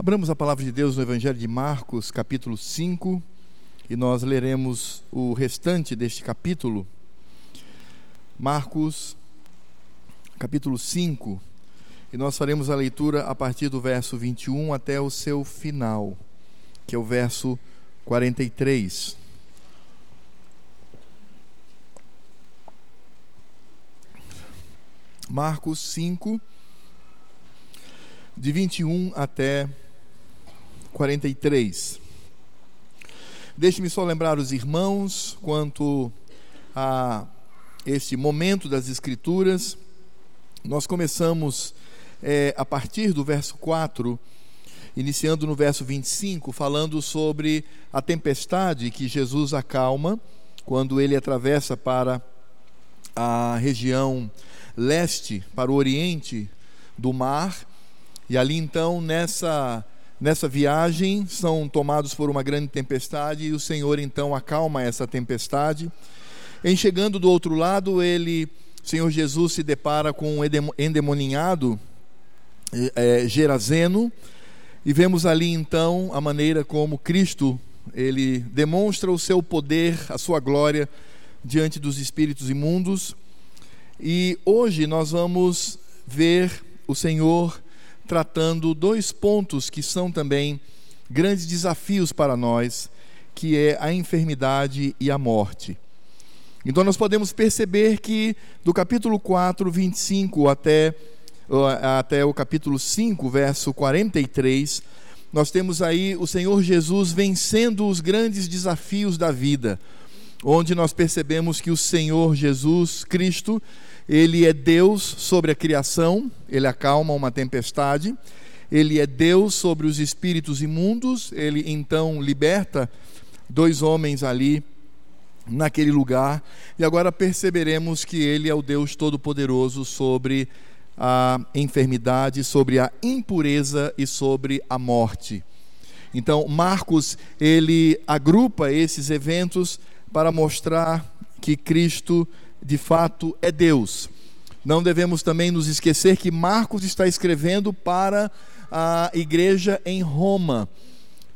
Abramos a palavra de Deus no Evangelho de Marcos, capítulo 5, e nós leremos o restante deste capítulo. Marcos, capítulo 5, e nós faremos a leitura a partir do verso 21 até o seu final, que é o verso 43. Marcos 5, de 21 até 43. Deixe-me só lembrar os irmãos quanto a este momento das Escrituras. Nós começamos é, a partir do verso 4, iniciando no verso 25, falando sobre a tempestade que Jesus acalma quando ele atravessa para a região leste, para o oriente do mar. E ali então, nessa Nessa viagem, são tomados por uma grande tempestade e o Senhor então acalma essa tempestade. Em chegando do outro lado, ele, Senhor Jesus, se depara com um endemoninhado é, Gerazeno e vemos ali então a maneira como Cristo ele demonstra o seu poder, a sua glória diante dos espíritos imundos. E hoje nós vamos ver o Senhor tratando dois pontos que são também grandes desafios para nós, que é a enfermidade e a morte. Então nós podemos perceber que do capítulo 4, 25 até, até o capítulo 5, verso 43, nós temos aí o Senhor Jesus vencendo os grandes desafios da vida, onde nós percebemos que o Senhor Jesus Cristo ele é Deus sobre a criação, ele acalma uma tempestade. Ele é Deus sobre os espíritos imundos, ele então liberta dois homens ali naquele lugar. E agora perceberemos que ele é o Deus todo-poderoso sobre a enfermidade, sobre a impureza e sobre a morte. Então, Marcos, ele agrupa esses eventos para mostrar que Cristo de fato é Deus. Não devemos também nos esquecer que Marcos está escrevendo para a igreja em Roma.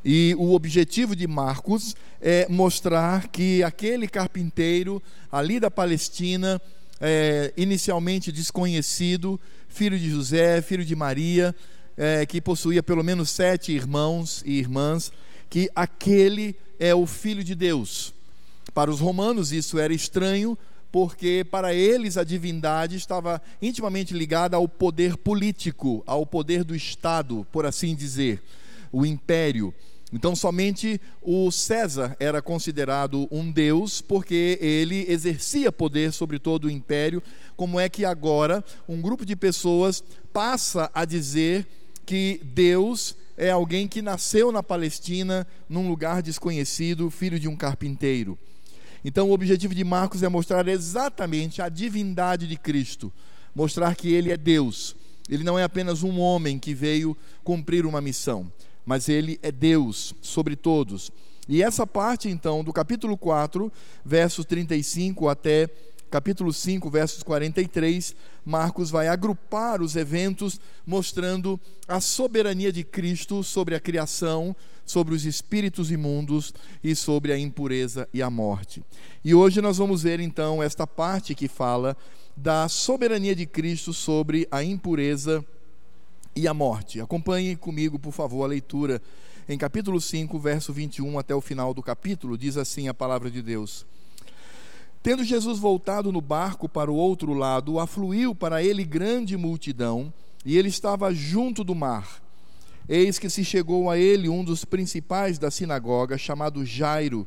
E o objetivo de Marcos é mostrar que aquele carpinteiro ali da Palestina, é, inicialmente desconhecido, filho de José, filho de Maria, é, que possuía pelo menos sete irmãos e irmãs, que aquele é o filho de Deus. Para os romanos isso era estranho, porque para eles a divindade estava intimamente ligada ao poder político, ao poder do Estado, por assim dizer, o império. Então, somente o César era considerado um deus, porque ele exercia poder sobre todo o império. Como é que agora um grupo de pessoas passa a dizer que Deus é alguém que nasceu na Palestina, num lugar desconhecido, filho de um carpinteiro? Então, o objetivo de Marcos é mostrar exatamente a divindade de Cristo, mostrar que ele é Deus. Ele não é apenas um homem que veio cumprir uma missão, mas ele é Deus sobre todos. E essa parte, então, do capítulo 4, versos 35 até capítulo 5, versos 43, Marcos vai agrupar os eventos mostrando a soberania de Cristo sobre a criação, sobre os espíritos imundos e sobre a impureza e a morte. E hoje nós vamos ver então esta parte que fala da soberania de Cristo sobre a impureza e a morte. Acompanhe comigo, por favor, a leitura em capítulo 5, verso 21 até o final do capítulo, diz assim a palavra de Deus. Tendo Jesus voltado no barco para o outro lado, afluiu para ele grande multidão, e ele estava junto do mar. Eis que se chegou a ele um dos principais da sinagoga, chamado Jairo,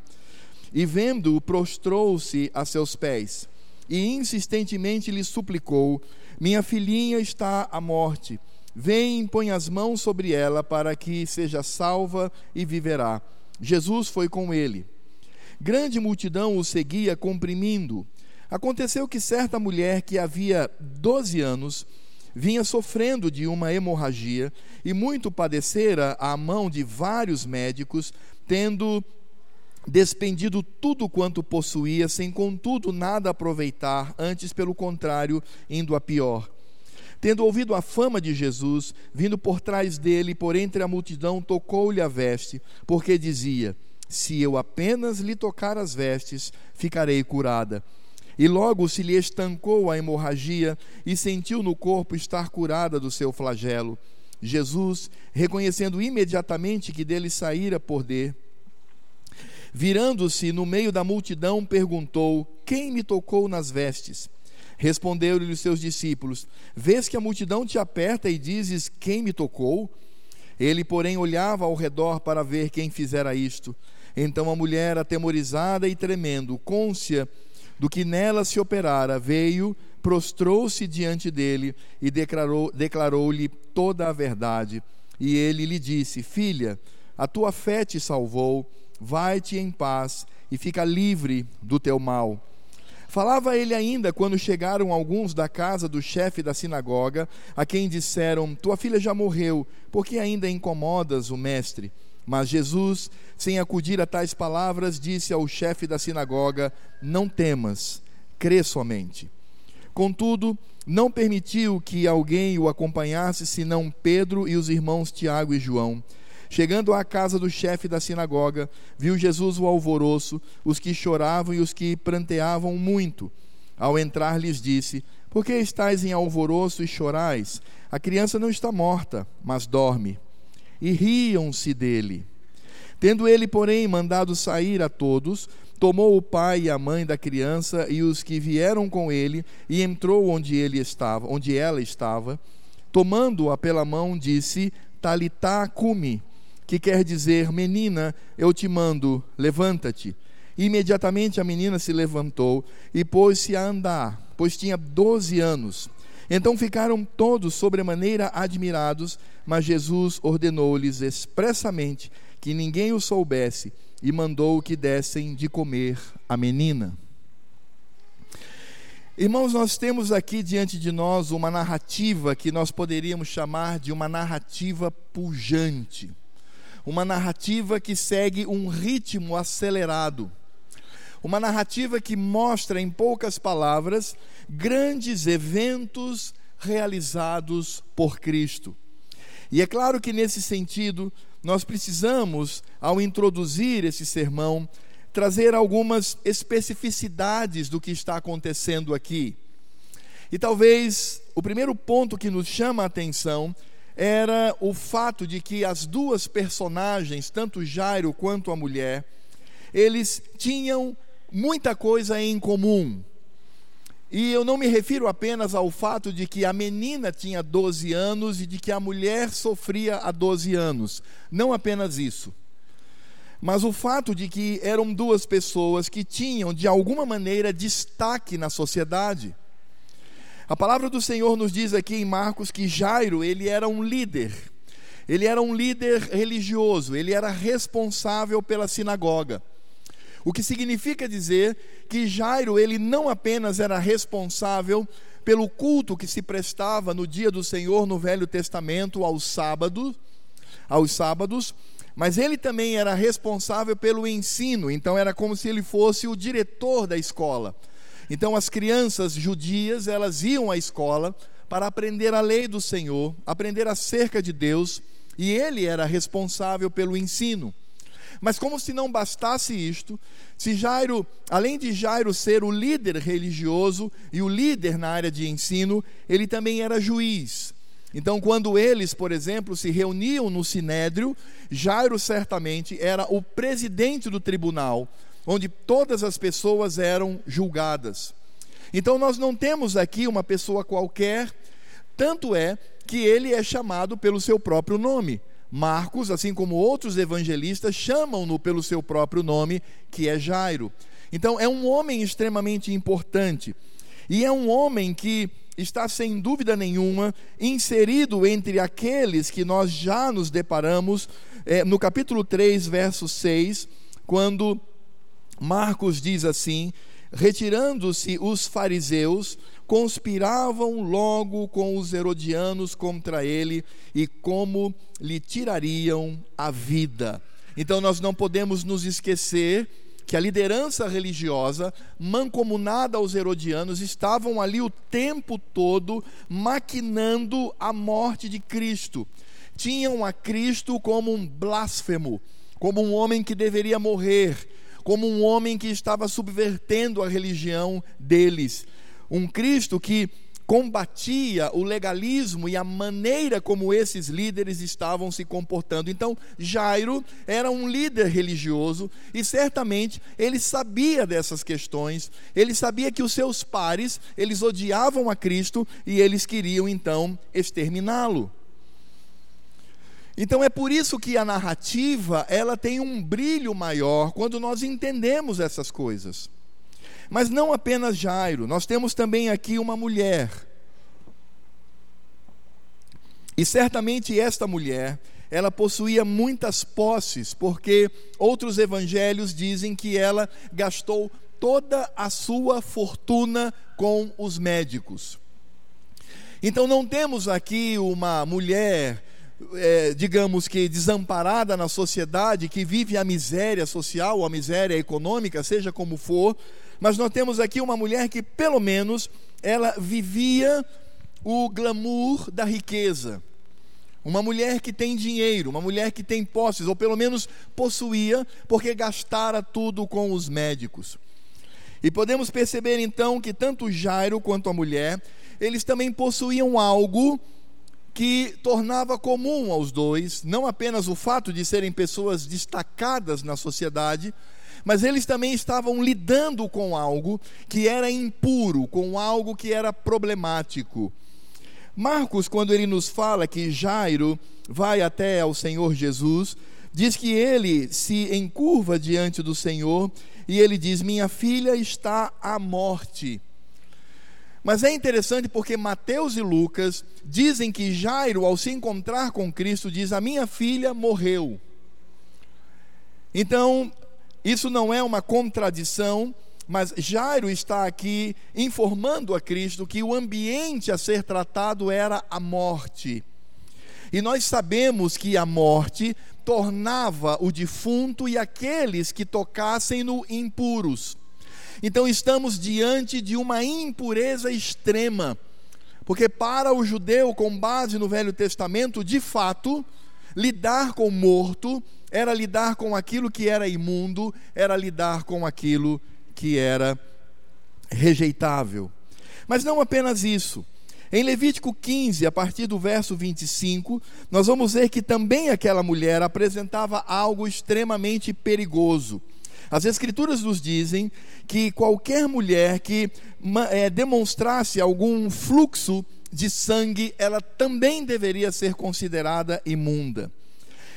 e vendo-o, prostrou-se a seus pés, e insistentemente lhe suplicou: Minha filhinha está à morte. Vem, põe as mãos sobre ela para que seja salva e viverá. Jesus foi com ele. Grande multidão o seguia comprimindo. Aconteceu que certa mulher que havia 12 anos vinha sofrendo de uma hemorragia e muito padecera à mão de vários médicos, tendo despendido tudo quanto possuía, sem contudo nada aproveitar, antes pelo contrário, indo a pior. Tendo ouvido a fama de Jesus, vindo por trás dele, por entre a multidão, tocou-lhe a veste, porque dizia: Se eu apenas lhe tocar as vestes, ficarei curada. E logo se lhe estancou a hemorragia e sentiu no corpo estar curada do seu flagelo. Jesus, reconhecendo imediatamente que dele saíra poder, virando-se no meio da multidão, perguntou: Quem me tocou nas vestes? Responderam-lhe os seus discípulos: Vês que a multidão te aperta e dizes: Quem me tocou? Ele, porém, olhava ao redor para ver quem fizera isto. Então a mulher, atemorizada e tremendo, côncia do que nela se operara, veio, prostrou-se diante dele e declarou-lhe declarou toda a verdade. E ele lhe disse: Filha, a tua fé te salvou, vai-te em paz e fica livre do teu mal. Falava ele ainda quando chegaram alguns da casa do chefe da sinagoga, a quem disseram: Tua filha já morreu, por que ainda incomodas o mestre? Mas Jesus, sem acudir a tais palavras, disse ao chefe da sinagoga: Não temas, crê somente. Contudo, não permitiu que alguém o acompanhasse senão Pedro e os irmãos Tiago e João. Chegando à casa do chefe da sinagoga, viu Jesus o alvoroço, os que choravam e os que pranteavam muito. Ao entrar, lhes disse: Por que estáis em alvoroço e chorais? A criança não está morta, mas dorme. E riam-se dele. Tendo ele, porém, mandado sair a todos, tomou o pai e a mãe da criança e os que vieram com ele e entrou onde ele estava, onde ela estava. Tomando-a pela mão, disse: Talitá cumi, que quer dizer: Menina, eu te mando, levanta-te. Imediatamente a menina se levantou e pôs-se a andar, pois tinha doze anos. Então ficaram todos sobremaneira admirados, mas Jesus ordenou-lhes expressamente que ninguém o soubesse e mandou que dessem de comer a menina. Irmãos, nós temos aqui diante de nós uma narrativa que nós poderíamos chamar de uma narrativa pujante uma narrativa que segue um ritmo acelerado. Uma narrativa que mostra, em poucas palavras, grandes eventos realizados por Cristo. E é claro que, nesse sentido, nós precisamos, ao introduzir esse sermão, trazer algumas especificidades do que está acontecendo aqui. E talvez o primeiro ponto que nos chama a atenção era o fato de que as duas personagens, tanto Jairo quanto a mulher, eles tinham muita coisa em comum. E eu não me refiro apenas ao fato de que a menina tinha 12 anos e de que a mulher sofria há 12 anos. Não apenas isso. Mas o fato de que eram duas pessoas que tinham, de alguma maneira, destaque na sociedade. A palavra do Senhor nos diz aqui em Marcos que Jairo, ele era um líder. Ele era um líder religioso, ele era responsável pela sinagoga. O que significa dizer que Jairo, ele não apenas era responsável pelo culto que se prestava no dia do Senhor no Velho Testamento aos sábados, aos sábados, mas ele também era responsável pelo ensino, então era como se ele fosse o diretor da escola. Então as crianças judias, elas iam à escola para aprender a lei do Senhor, aprender acerca de Deus, e ele era responsável pelo ensino. Mas como se não bastasse isto, se Jairo, além de Jairo ser o líder religioso e o líder na área de ensino, ele também era juiz. Então, quando eles, por exemplo, se reuniam no sinédrio, Jairo certamente era o presidente do tribunal, onde todas as pessoas eram julgadas. Então nós não temos aqui uma pessoa qualquer, tanto é que ele é chamado pelo seu próprio nome. Marcos, assim como outros evangelistas, chamam-no pelo seu próprio nome, que é Jairo. Então é um homem extremamente importante. E é um homem que está sem dúvida nenhuma inserido entre aqueles que nós já nos deparamos é, no capítulo 3, verso 6, quando Marcos diz assim: retirando-se os fariseus, conspiravam logo com os herodianos contra ele e como lhe tirariam a vida. Então nós não podemos nos esquecer que a liderança religiosa, mancomunada aos herodianos, estavam ali o tempo todo maquinando a morte de Cristo. Tinham a Cristo como um blasfemo, como um homem que deveria morrer, como um homem que estava subvertendo a religião deles. Um Cristo que combatia o legalismo e a maneira como esses líderes estavam se comportando. Então, Jairo era um líder religioso e certamente ele sabia dessas questões. Ele sabia que os seus pares, eles odiavam a Cristo e eles queriam então exterminá-lo. Então é por isso que a narrativa, ela tem um brilho maior quando nós entendemos essas coisas. Mas não apenas Jairo, nós temos também aqui uma mulher. E certamente esta mulher, ela possuía muitas posses, porque outros evangelhos dizem que ela gastou toda a sua fortuna com os médicos. Então não temos aqui uma mulher é, digamos que desamparada na sociedade, que vive a miséria social a miséria econômica, seja como for, mas nós temos aqui uma mulher que, pelo menos, ela vivia o glamour da riqueza. Uma mulher que tem dinheiro, uma mulher que tem posses, ou pelo menos possuía, porque gastara tudo com os médicos. E podemos perceber então que tanto Jairo quanto a mulher, eles também possuíam algo que tornava comum aos dois não apenas o fato de serem pessoas destacadas na sociedade, mas eles também estavam lidando com algo que era impuro, com algo que era problemático. Marcos, quando ele nos fala que Jairo vai até ao Senhor Jesus, diz que ele se encurva diante do Senhor e ele diz: Minha filha está à morte. Mas é interessante porque Mateus e Lucas dizem que Jairo, ao se encontrar com Cristo, diz: A minha filha morreu. Então, isso não é uma contradição, mas Jairo está aqui informando a Cristo que o ambiente a ser tratado era a morte. E nós sabemos que a morte tornava o defunto e aqueles que tocassem no impuros. Então estamos diante de uma impureza extrema, porque para o judeu, com base no Velho Testamento, de fato, lidar com o morto era lidar com aquilo que era imundo, era lidar com aquilo que era rejeitável. Mas não apenas isso. Em Levítico 15, a partir do verso 25, nós vamos ver que também aquela mulher apresentava algo extremamente perigoso. As Escrituras nos dizem que qualquer mulher que é, demonstrasse algum fluxo de sangue, ela também deveria ser considerada imunda.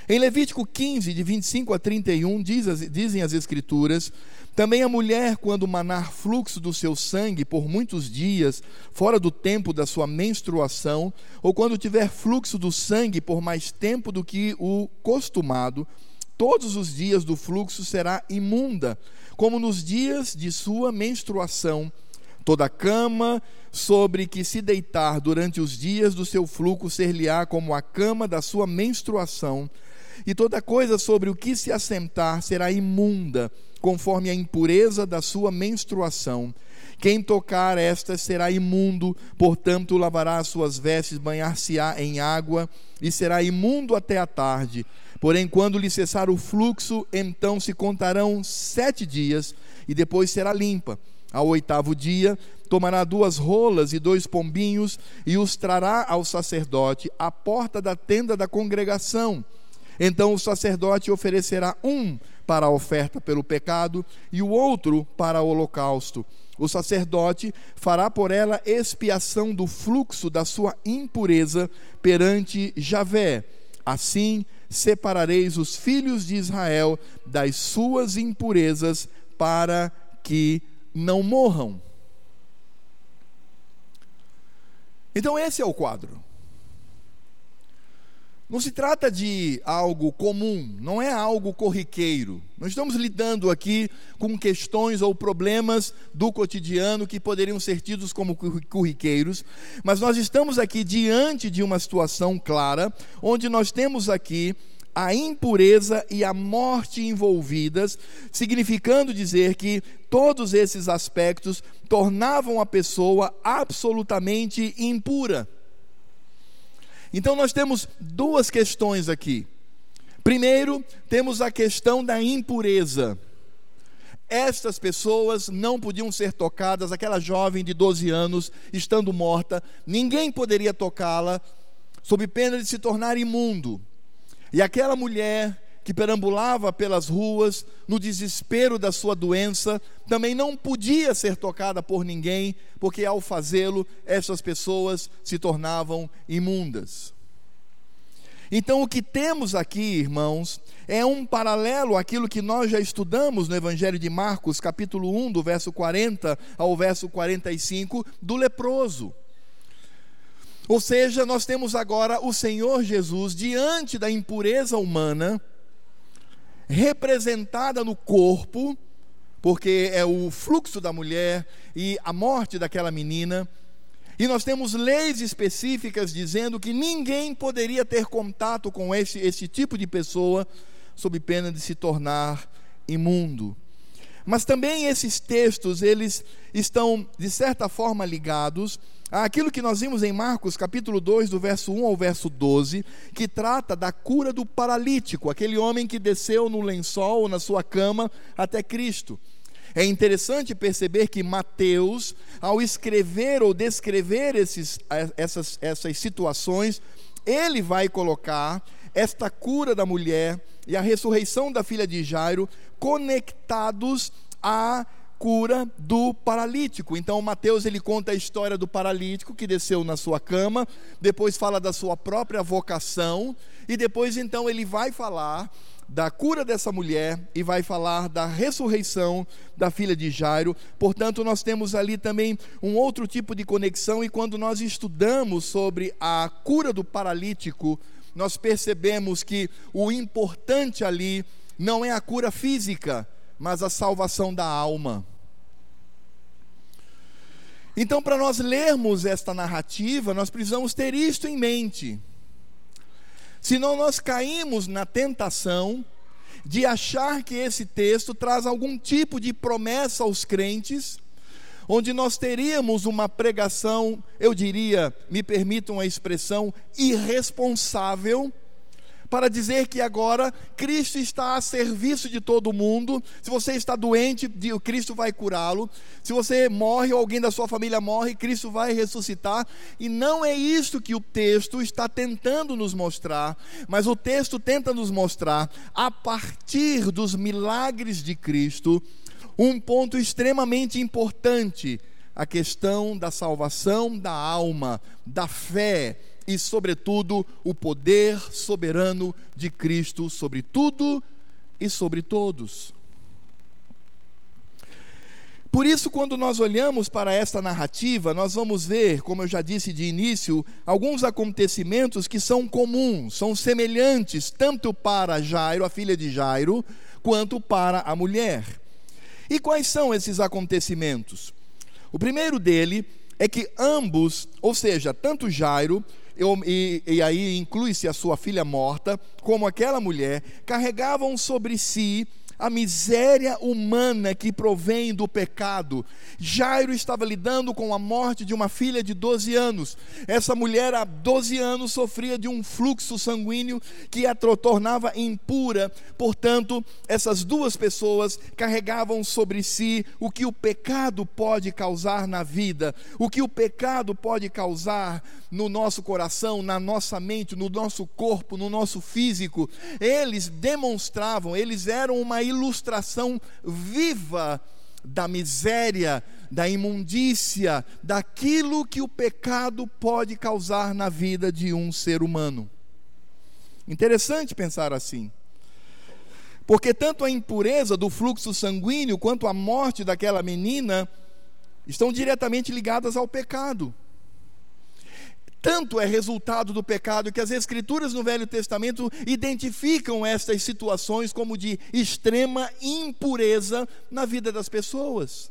Em Levítico 15, de 25 a 31, diz as, dizem as Escrituras: também a mulher, quando manar fluxo do seu sangue por muitos dias, fora do tempo da sua menstruação, ou quando tiver fluxo do sangue por mais tempo do que o costumado, todos os dias do fluxo será imunda, como nos dias de sua menstruação. Toda cama sobre que se deitar durante os dias do seu fluxo ser-lhe-á como a cama da sua menstruação, e toda coisa sobre o que se assentar será imunda, conforme a impureza da sua menstruação. Quem tocar esta será imundo, portanto lavará as suas vestes, banhar-se-á em água, e será imundo até a tarde. Porém, quando lhe cessar o fluxo, então se contarão sete dias, e depois será limpa. Ao oitavo dia, tomará duas rolas e dois pombinhos, e os trará ao sacerdote à porta da tenda da congregação. Então o sacerdote oferecerá um para a oferta pelo pecado e o outro para o holocausto. O sacerdote fará por ela expiação do fluxo da sua impureza perante Javé. Assim, separareis os filhos de Israel das suas impurezas para que não morram. Então, esse é o quadro. Não se trata de algo comum, não é algo corriqueiro. Nós estamos lidando aqui com questões ou problemas do cotidiano que poderiam ser tidos como corriqueiros, mas nós estamos aqui diante de uma situação clara, onde nós temos aqui a impureza e a morte envolvidas, significando dizer que todos esses aspectos tornavam a pessoa absolutamente impura. Então nós temos duas questões aqui. Primeiro, temos a questão da impureza. Estas pessoas não podiam ser tocadas, aquela jovem de 12 anos, estando morta, ninguém poderia tocá-la, sob pena de se tornar imundo. E aquela mulher que perambulava pelas ruas, no desespero da sua doença, também não podia ser tocada por ninguém, porque ao fazê-lo, essas pessoas se tornavam imundas. Então, o que temos aqui, irmãos, é um paralelo àquilo que nós já estudamos no Evangelho de Marcos, capítulo 1, do verso 40 ao verso 45, do leproso. Ou seja, nós temos agora o Senhor Jesus diante da impureza humana, representada no corpo, porque é o fluxo da mulher e a morte daquela menina e nós temos leis específicas dizendo que ninguém poderia ter contato com esse, esse tipo de pessoa sob pena de se tornar imundo. Mas também esses textos, eles estão de certa forma ligados àquilo que nós vimos em Marcos, capítulo 2, do verso 1 ao verso 12, que trata da cura do paralítico, aquele homem que desceu no lençol, na sua cama, até Cristo. É interessante perceber que Mateus, ao escrever ou descrever esses, essas, essas situações, ele vai colocar esta cura da mulher e a ressurreição da filha de Jairo conectados à cura do paralítico. Então Mateus ele conta a história do paralítico que desceu na sua cama, depois fala da sua própria vocação e depois então ele vai falar da cura dessa mulher e vai falar da ressurreição da filha de Jairo. Portanto, nós temos ali também um outro tipo de conexão, e quando nós estudamos sobre a cura do paralítico, nós percebemos que o importante ali não é a cura física, mas a salvação da alma. Então, para nós lermos esta narrativa, nós precisamos ter isto em mente. Senão nós caímos na tentação de achar que esse texto traz algum tipo de promessa aos crentes, onde nós teríamos uma pregação, eu diria, me permitam a expressão, irresponsável, para dizer que agora Cristo está a serviço de todo mundo. Se você está doente, Cristo vai curá-lo. Se você morre ou alguém da sua família morre, Cristo vai ressuscitar. E não é isto que o texto está tentando nos mostrar, mas o texto tenta nos mostrar, a partir dos milagres de Cristo, um ponto extremamente importante: a questão da salvação da alma, da fé e, sobretudo, o poder soberano de Cristo sobre tudo e sobre todos. Por isso, quando nós olhamos para esta narrativa, nós vamos ver, como eu já disse de início, alguns acontecimentos que são comuns, são semelhantes, tanto para Jairo, a filha de Jairo, quanto para a mulher. E quais são esses acontecimentos? O primeiro dele é que ambos, ou seja, tanto Jairo e, e aí inclui-se a sua filha morta, como aquela mulher, carregavam sobre si a miséria humana que provém do pecado. Jairo estava lidando com a morte de uma filha de 12 anos. Essa mulher, há 12 anos, sofria de um fluxo sanguíneo que a tornava impura. Portanto, essas duas pessoas carregavam sobre si o que o pecado pode causar na vida, o que o pecado pode causar no nosso coração, na nossa mente, no nosso corpo, no nosso físico. Eles demonstravam, eles eram uma ilustração viva da miséria, da imundícia, daquilo que o pecado pode causar na vida de um ser humano. Interessante pensar assim. Porque tanto a impureza do fluxo sanguíneo quanto a morte daquela menina estão diretamente ligadas ao pecado tanto é resultado do pecado que as Escrituras no Velho Testamento identificam estas situações como de extrema impureza na vida das pessoas.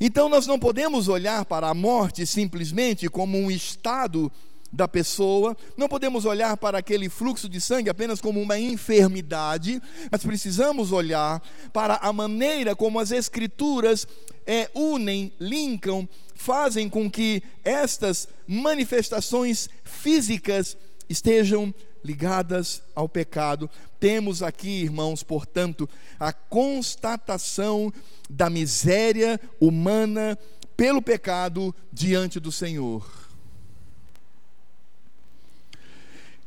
Então nós não podemos olhar para a morte simplesmente como um estado da pessoa, não podemos olhar para aquele fluxo de sangue apenas como uma enfermidade, mas precisamos olhar para a maneira como as Escrituras é, unem, linkam, fazem com que estas manifestações físicas estejam ligadas ao pecado. Temos aqui, irmãos, portanto, a constatação da miséria humana pelo pecado diante do Senhor.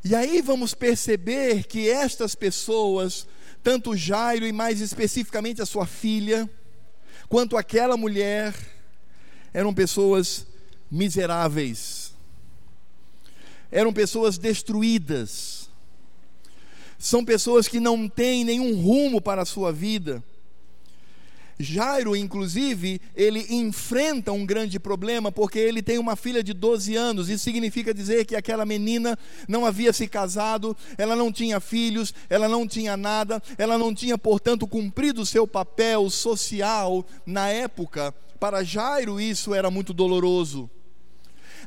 E aí vamos perceber que estas pessoas, tanto Jairo e mais especificamente a sua filha, quanto aquela mulher, eram pessoas miseráveis, eram pessoas destruídas, são pessoas que não têm nenhum rumo para a sua vida. Jairo, inclusive, ele enfrenta um grande problema porque ele tem uma filha de 12 anos. Isso significa dizer que aquela menina não havia se casado, ela não tinha filhos, ela não tinha nada, ela não tinha, portanto, cumprido o seu papel social na época. Para Jairo, isso era muito doloroso.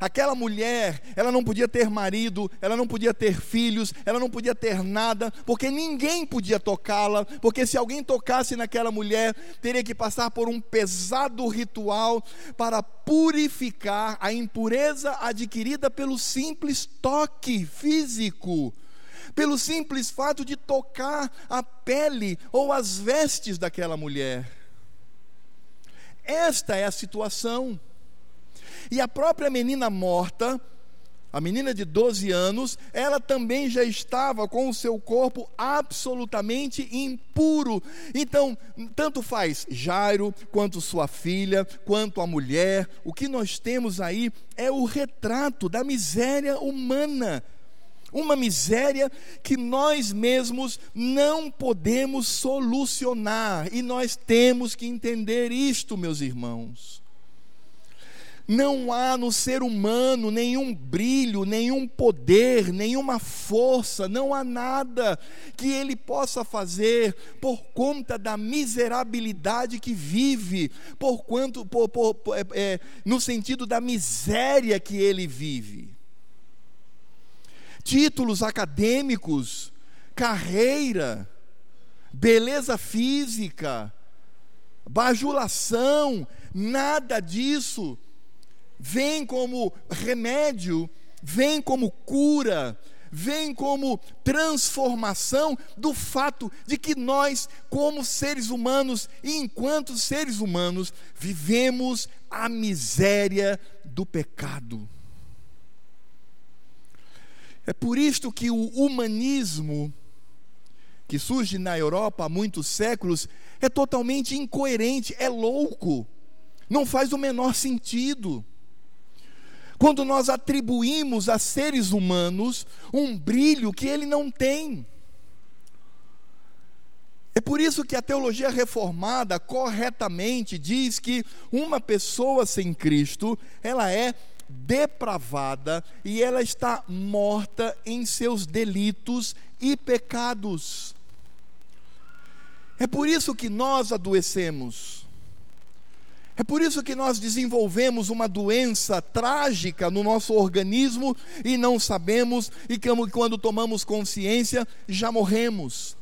Aquela mulher, ela não podia ter marido, ela não podia ter filhos, ela não podia ter nada, porque ninguém podia tocá-la, porque se alguém tocasse naquela mulher, teria que passar por um pesado ritual para purificar a impureza adquirida pelo simples toque físico pelo simples fato de tocar a pele ou as vestes daquela mulher. Esta é a situação. E a própria menina morta, a menina de 12 anos, ela também já estava com o seu corpo absolutamente impuro. Então, tanto faz Jairo, quanto sua filha, quanto a mulher, o que nós temos aí é o retrato da miséria humana. Uma miséria que nós mesmos não podemos solucionar, e nós temos que entender isto, meus irmãos. Não há no ser humano nenhum brilho, nenhum poder, nenhuma força, não há nada que ele possa fazer por conta da miserabilidade que vive, por quanto, por, por, por, é, é, no sentido da miséria que ele vive. Títulos acadêmicos, carreira, beleza física, bajulação, nada disso vem como remédio, vem como cura, vem como transformação do fato de que nós, como seres humanos e enquanto seres humanos, vivemos a miséria do pecado. É por isto que o humanismo, que surge na Europa há muitos séculos, é totalmente incoerente, é louco, não faz o menor sentido quando nós atribuímos a seres humanos um brilho que ele não tem. É por isso que a teologia reformada corretamente diz que uma pessoa sem Cristo, ela é depravada e ela está morta em seus delitos e pecados. É por isso que nós adoecemos. É por isso que nós desenvolvemos uma doença trágica no nosso organismo e não sabemos, e quando tomamos consciência, já morremos.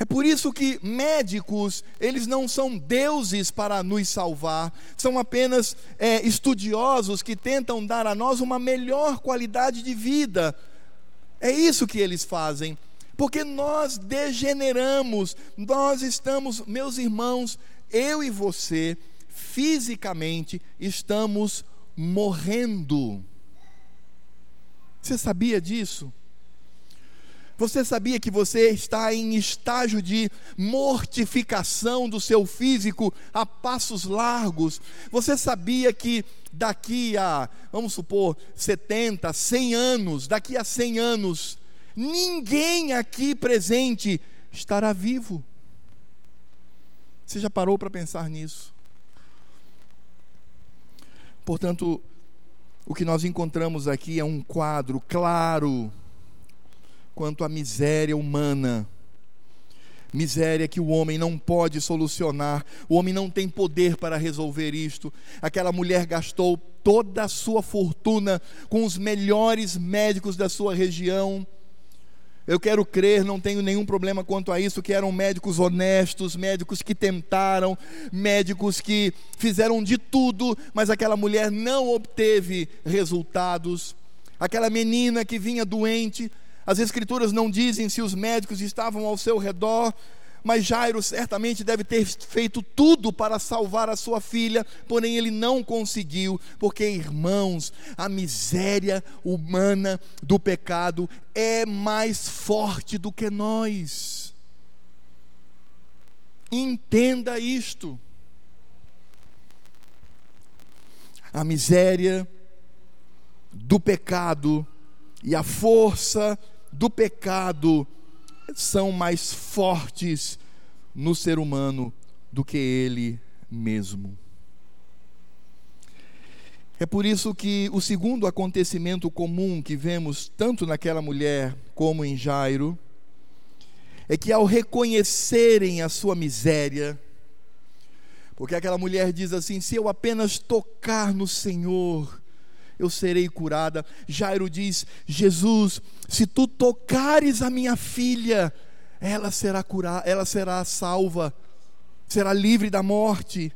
É por isso que médicos, eles não são deuses para nos salvar, são apenas é, estudiosos que tentam dar a nós uma melhor qualidade de vida. É isso que eles fazem, porque nós degeneramos, nós estamos, meus irmãos, eu e você, fisicamente, estamos morrendo. Você sabia disso? Você sabia que você está em estágio de mortificação do seu físico a passos largos? Você sabia que daqui a, vamos supor, 70, 100 anos, daqui a 100 anos, ninguém aqui presente estará vivo? Você já parou para pensar nisso? Portanto, o que nós encontramos aqui é um quadro claro quanto à miséria humana. miséria que o homem não pode solucionar, o homem não tem poder para resolver isto. Aquela mulher gastou toda a sua fortuna com os melhores médicos da sua região. Eu quero crer, não tenho nenhum problema quanto a isso, que eram médicos honestos, médicos que tentaram, médicos que fizeram de tudo, mas aquela mulher não obteve resultados. Aquela menina que vinha doente, as escrituras não dizem se os médicos estavam ao seu redor, mas Jairo certamente deve ter feito tudo para salvar a sua filha, porém ele não conseguiu, porque, irmãos, a miséria humana do pecado é mais forte do que nós. Entenda isto. A miséria do pecado e a força do pecado são mais fortes no ser humano do que ele mesmo. É por isso que o segundo acontecimento comum que vemos tanto naquela mulher como em Jairo é que ao reconhecerem a sua miséria, porque aquela mulher diz assim: se eu apenas tocar no Senhor, eu serei curada. Jairo diz: Jesus, se tu tocares a minha filha, ela será curada, ela será salva, será livre da morte.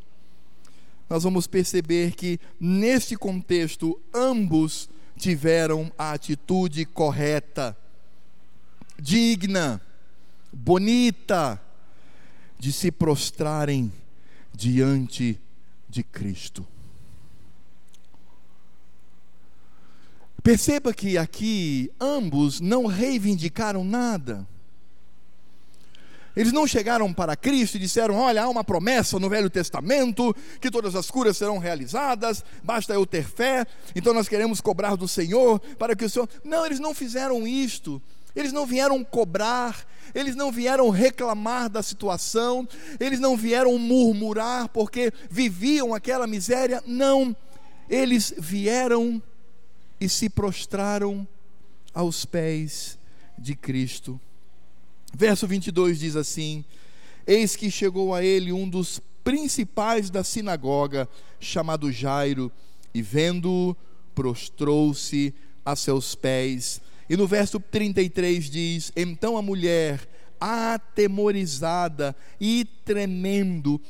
Nós vamos perceber que neste contexto ambos tiveram a atitude correta, digna, bonita de se prostrarem diante de Cristo. Perceba que aqui ambos não reivindicaram nada. Eles não chegaram para Cristo e disseram: Olha, há uma promessa no Velho Testamento que todas as curas serão realizadas, basta eu ter fé, então nós queremos cobrar do Senhor para que o Senhor. Não, eles não fizeram isto. Eles não vieram cobrar, eles não vieram reclamar da situação, eles não vieram murmurar porque viviam aquela miséria. Não, eles vieram e se prostraram aos pés de Cristo. Verso 22 diz assim: Eis que chegou a ele um dos principais da sinagoga, chamado Jairo, e vendo-o, prostrou-se a seus pés. E no verso 33 diz: Então a mulher, atemorizada e tremendo,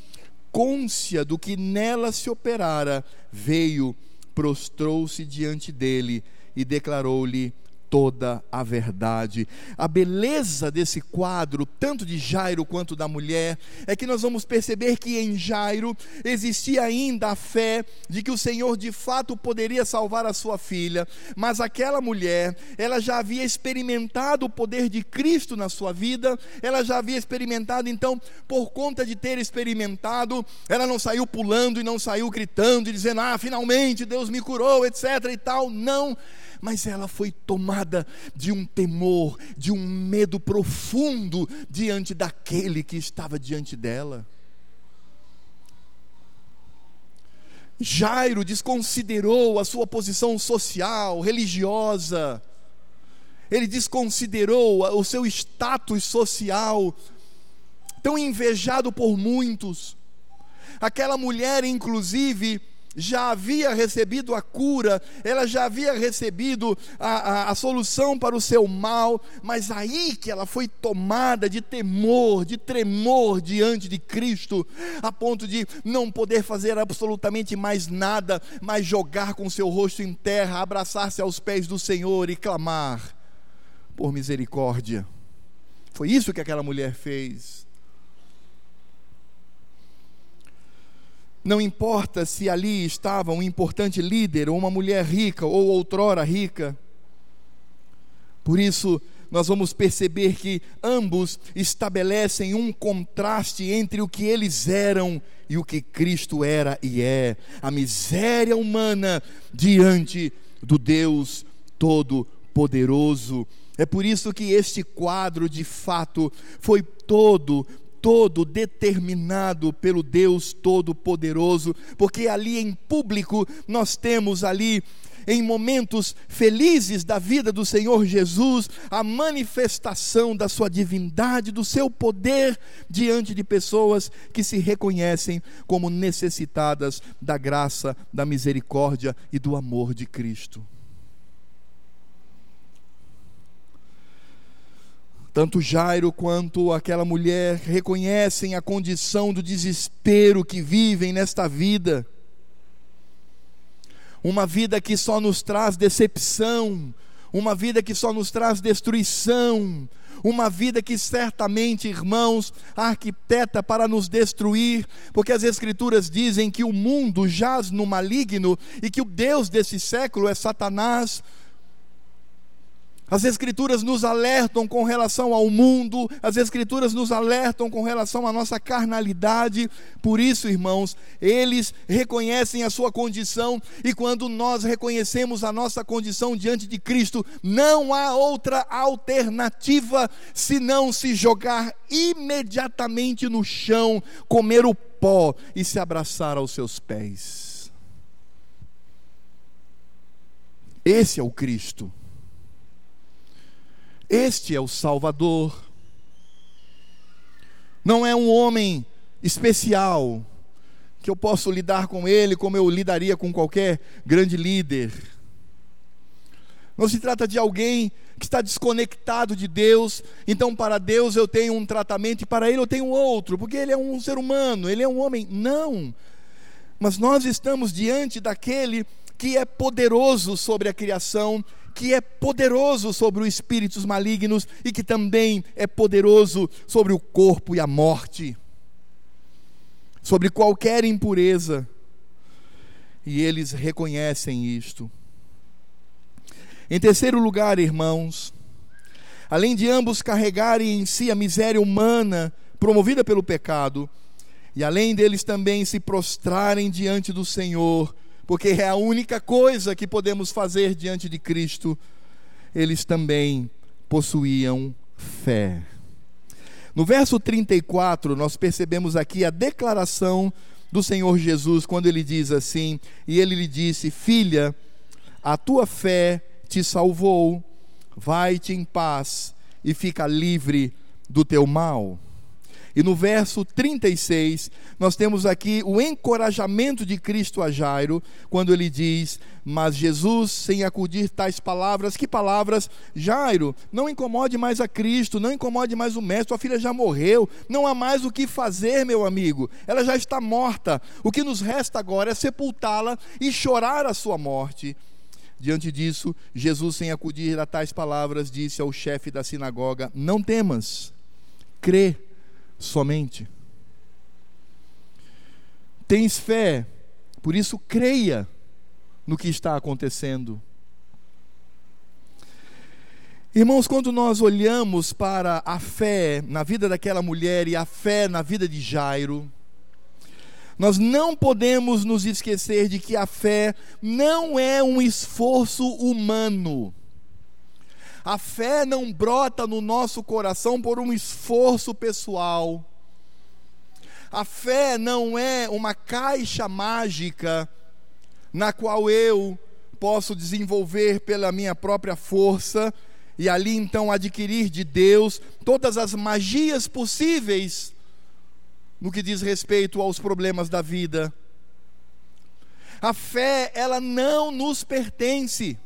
côncia do que nela se operara, veio prostrou-se diante dele e declarou-lhe toda a verdade. A beleza desse quadro, tanto de Jairo quanto da mulher, é que nós vamos perceber que em Jairo existia ainda a fé de que o Senhor de fato poderia salvar a sua filha, mas aquela mulher, ela já havia experimentado o poder de Cristo na sua vida, ela já havia experimentado, então, por conta de ter experimentado, ela não saiu pulando e não saiu gritando e dizendo: "Ah, finalmente Deus me curou", etc e tal. Não, mas ela foi tomada de um temor, de um medo profundo diante daquele que estava diante dela. Jairo desconsiderou a sua posição social, religiosa, ele desconsiderou o seu status social, tão invejado por muitos. Aquela mulher, inclusive, já havia recebido a cura, ela já havia recebido a, a, a, solução para o seu mal, mas aí que ela foi tomada de temor, de tremor diante de Cristo, a ponto de não poder fazer absolutamente mais nada, mas jogar com seu rosto em terra, abraçar-se aos pés do Senhor e clamar por misericórdia. Foi isso que aquela mulher fez. Não importa se ali estava um importante líder, ou uma mulher rica, ou outrora rica. Por isso, nós vamos perceber que ambos estabelecem um contraste entre o que eles eram e o que Cristo era e é. A miséria humana diante do Deus Todo-Poderoso. É por isso que este quadro, de fato, foi todo todo determinado pelo Deus Todo-Poderoso, porque ali em público nós temos ali em momentos felizes da vida do Senhor Jesus, a manifestação da sua divindade, do seu poder diante de pessoas que se reconhecem como necessitadas da graça, da misericórdia e do amor de Cristo. Tanto Jairo quanto aquela mulher reconhecem a condição do desespero que vivem nesta vida. Uma vida que só nos traz decepção, uma vida que só nos traz destruição, uma vida que certamente, irmãos, arquiteta para nos destruir, porque as Escrituras dizem que o mundo jaz no maligno e que o Deus desse século é Satanás. As Escrituras nos alertam com relação ao mundo, as Escrituras nos alertam com relação à nossa carnalidade. Por isso, irmãos, eles reconhecem a sua condição, e quando nós reconhecemos a nossa condição diante de Cristo, não há outra alternativa senão se jogar imediatamente no chão, comer o pó e se abraçar aos seus pés. Esse é o Cristo. Este é o Salvador. Não é um homem especial que eu posso lidar com ele como eu lidaria com qualquer grande líder. Não se trata de alguém que está desconectado de Deus, então para Deus eu tenho um tratamento e para ele eu tenho outro, porque ele é um ser humano, ele é um homem. Não. Mas nós estamos diante daquele que é poderoso sobre a criação que é poderoso sobre os espíritos malignos e que também é poderoso sobre o corpo e a morte, sobre qualquer impureza. E eles reconhecem isto. Em terceiro lugar, irmãos, além de ambos carregarem em si a miséria humana promovida pelo pecado, e além deles também se prostrarem diante do Senhor, porque é a única coisa que podemos fazer diante de Cristo, eles também possuíam fé. No verso 34, nós percebemos aqui a declaração do Senhor Jesus, quando ele diz assim: E ele lhe disse: Filha, a tua fé te salvou, vai-te em paz e fica livre do teu mal. E no verso 36, nós temos aqui o encorajamento de Cristo a Jairo, quando ele diz: Mas Jesus, sem acudir tais palavras, que palavras? Jairo, não incomode mais a Cristo, não incomode mais o Mestre, tua filha já morreu, não há mais o que fazer, meu amigo, ela já está morta. O que nos resta agora é sepultá-la e chorar a sua morte. Diante disso, Jesus, sem acudir a tais palavras, disse ao chefe da sinagoga: Não temas, crê somente. Tens fé, por isso creia no que está acontecendo. Irmãos, quando nós olhamos para a fé na vida daquela mulher e a fé na vida de Jairo, nós não podemos nos esquecer de que a fé não é um esforço humano. A fé não brota no nosso coração por um esforço pessoal. A fé não é uma caixa mágica na qual eu posso desenvolver pela minha própria força e ali então adquirir de Deus todas as magias possíveis no que diz respeito aos problemas da vida. A fé, ela não nos pertence.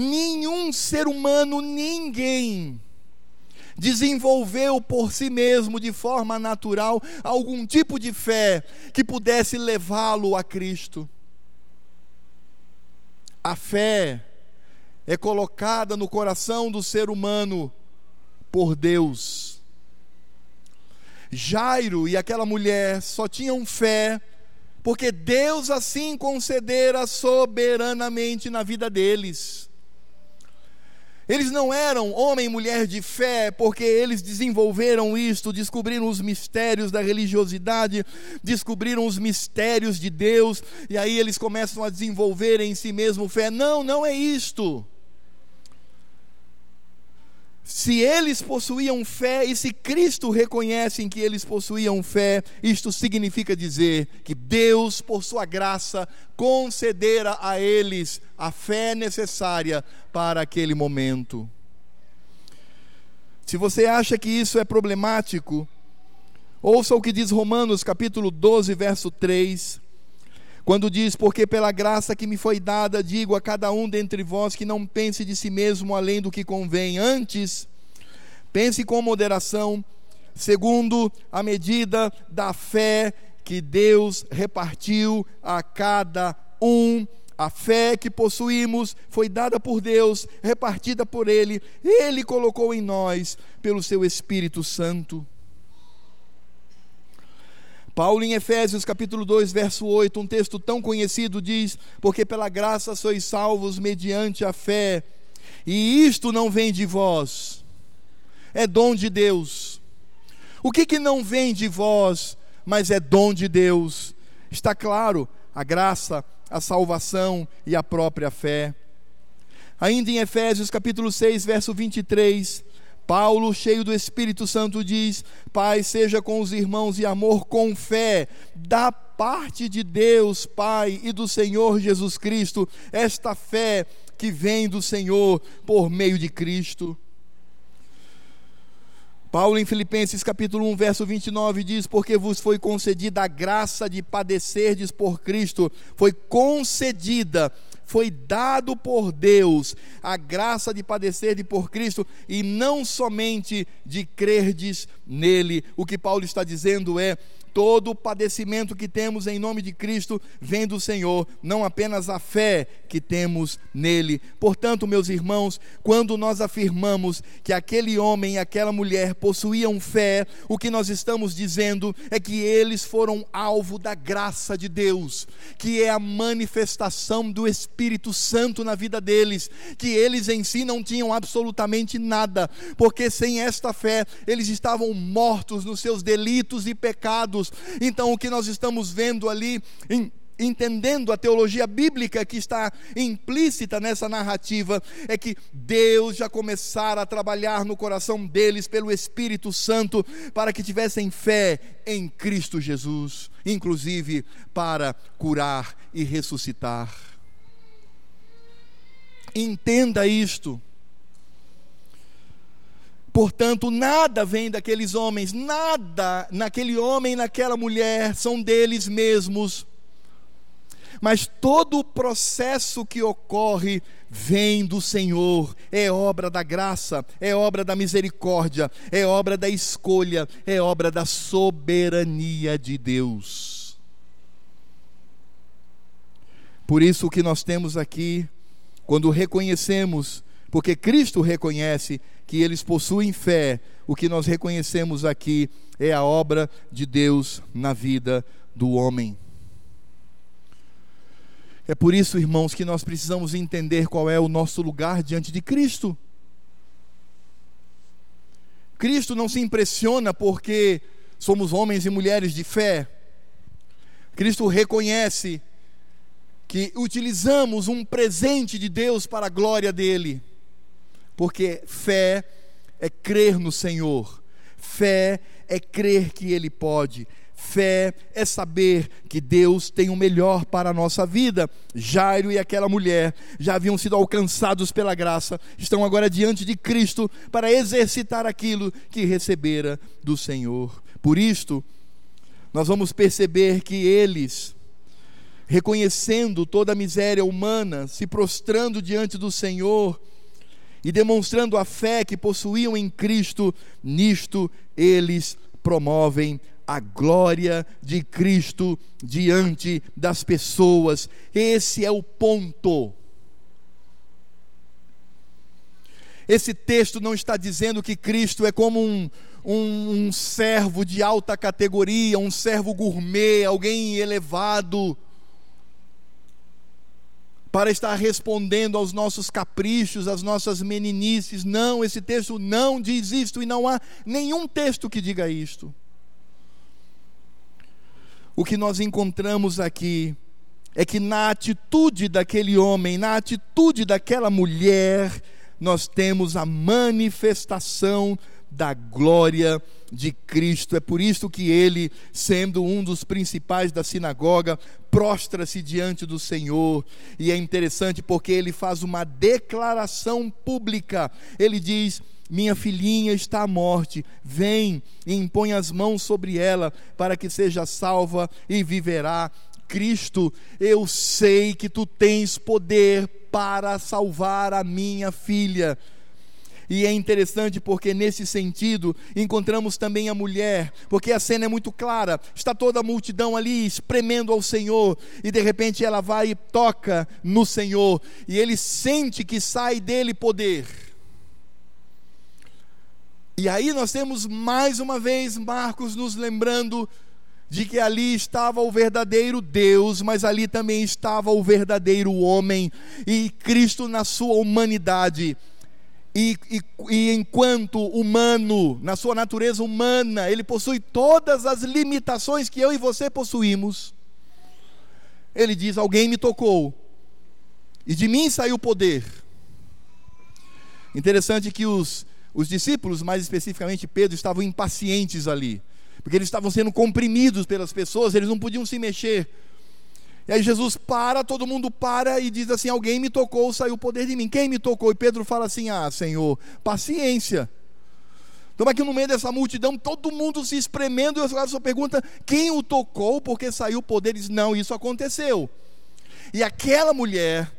Nenhum ser humano, ninguém, desenvolveu por si mesmo, de forma natural, algum tipo de fé que pudesse levá-lo a Cristo. A fé é colocada no coração do ser humano por Deus. Jairo e aquela mulher só tinham fé porque Deus assim concedera soberanamente na vida deles. Eles não eram homem e mulher de fé porque eles desenvolveram isto, descobriram os mistérios da religiosidade, descobriram os mistérios de Deus, e aí eles começam a desenvolver em si mesmo fé. Não, não é isto. Se eles possuíam fé e se Cristo reconhece que eles possuíam fé, isto significa dizer que Deus, por sua graça, concedera a eles a fé necessária para aquele momento. Se você acha que isso é problemático, ouça o que diz Romanos capítulo 12, verso 3 quando diz: Porque pela graça que me foi dada, digo a cada um dentre vós que não pense de si mesmo além do que convém, antes, pense com moderação, segundo a medida da fé que Deus repartiu a cada um. A fé que possuímos foi dada por Deus, repartida por Ele, Ele colocou em nós pelo seu Espírito Santo. Paulo em Efésios capítulo 2, verso 8, um texto tão conhecido diz: "Porque pela graça sois salvos mediante a fé, e isto não vem de vós, é dom de Deus." O que que não vem de vós, mas é dom de Deus? Está claro, a graça, a salvação e a própria fé. Ainda em Efésios capítulo 6, verso 23, Paulo, cheio do Espírito Santo, diz: Pai, seja com os irmãos e amor com fé, da parte de Deus, Pai, e do Senhor Jesus Cristo, esta fé que vem do Senhor por meio de Cristo. Paulo em Filipenses capítulo 1, verso 29 diz: Porque vos foi concedida a graça de padecerdes por Cristo, foi concedida foi dado por Deus a graça de padecer de por Cristo e não somente de crerdes nele. O que Paulo está dizendo é: todo o padecimento que temos em nome de Cristo vem do Senhor, não apenas a fé que temos nele. Portanto, meus irmãos, quando nós afirmamos que aquele homem e aquela mulher possuíam fé, o que nós estamos dizendo é que eles foram alvo da graça de Deus, que é a manifestação do Espírito Santo na vida deles, que eles em si não tinham absolutamente nada, porque sem esta fé eles estavam mortos nos seus delitos e pecados. Então, o que nós estamos vendo ali entendendo a teologia bíblica que está implícita nessa narrativa, é que Deus já começara a trabalhar no coração deles pelo Espírito Santo para que tivessem fé em Cristo Jesus, inclusive para curar e ressuscitar. Entenda isto. Portanto, nada vem daqueles homens, nada naquele homem naquela mulher são deles mesmos. Mas todo o processo que ocorre vem do Senhor, é obra da graça, é obra da misericórdia, é obra da escolha, é obra da soberania de Deus. Por isso o que nós temos aqui, quando reconhecemos, porque Cristo reconhece que eles possuem fé, o que nós reconhecemos aqui é a obra de Deus na vida do homem. É por isso, irmãos, que nós precisamos entender qual é o nosso lugar diante de Cristo. Cristo não se impressiona porque somos homens e mulheres de fé. Cristo reconhece que utilizamos um presente de Deus para a glória dele porque fé é crer no Senhor, fé é crer que Ele pode, fé é saber que Deus tem o melhor para a nossa vida. Jairo e aquela mulher já haviam sido alcançados pela graça, estão agora diante de Cristo para exercitar aquilo que recebera do Senhor. Por isto, nós vamos perceber que eles, reconhecendo toda a miséria humana, se prostrando diante do Senhor, e demonstrando a fé que possuíam em Cristo, nisto eles promovem a glória de Cristo diante das pessoas. Esse é o ponto. Esse texto não está dizendo que Cristo é como um, um, um servo de alta categoria, um servo gourmet, alguém elevado para estar respondendo aos nossos caprichos, às nossas meninices. Não, esse texto não diz isto e não há nenhum texto que diga isto. O que nós encontramos aqui é que na atitude daquele homem, na atitude daquela mulher, nós temos a manifestação da glória de Cristo. É por isso que ele, sendo um dos principais da sinagoga, prostra-se diante do Senhor. E é interessante porque ele faz uma declaração pública. Ele diz: minha filhinha está à morte, vem e impõe as mãos sobre ela, para que seja salva e viverá. Cristo, eu sei que tu tens poder para salvar a minha filha. E é interessante porque, nesse sentido, encontramos também a mulher, porque a cena é muito clara: está toda a multidão ali espremendo ao Senhor, e de repente ela vai e toca no Senhor, e ele sente que sai dele poder. E aí nós temos mais uma vez Marcos nos lembrando de que ali estava o verdadeiro Deus, mas ali também estava o verdadeiro homem, e Cristo na sua humanidade e, e, e, enquanto humano, na sua natureza humana, ele possui todas as limitações que eu e você possuímos. Ele diz: Alguém me tocou, e de mim saiu poder. Interessante que os, os discípulos, mais especificamente Pedro, estavam impacientes ali, porque eles estavam sendo comprimidos pelas pessoas, eles não podiam se mexer. E aí Jesus para, todo mundo para e diz assim: Alguém me tocou, saiu o poder de mim. Quem me tocou? E Pedro fala assim: Ah, Senhor, paciência. Então, aqui no meio dessa multidão, todo mundo se espremendo, e o só pergunta: Quem o tocou? Porque saiu o poder. Diz: Não, isso aconteceu. E aquela mulher,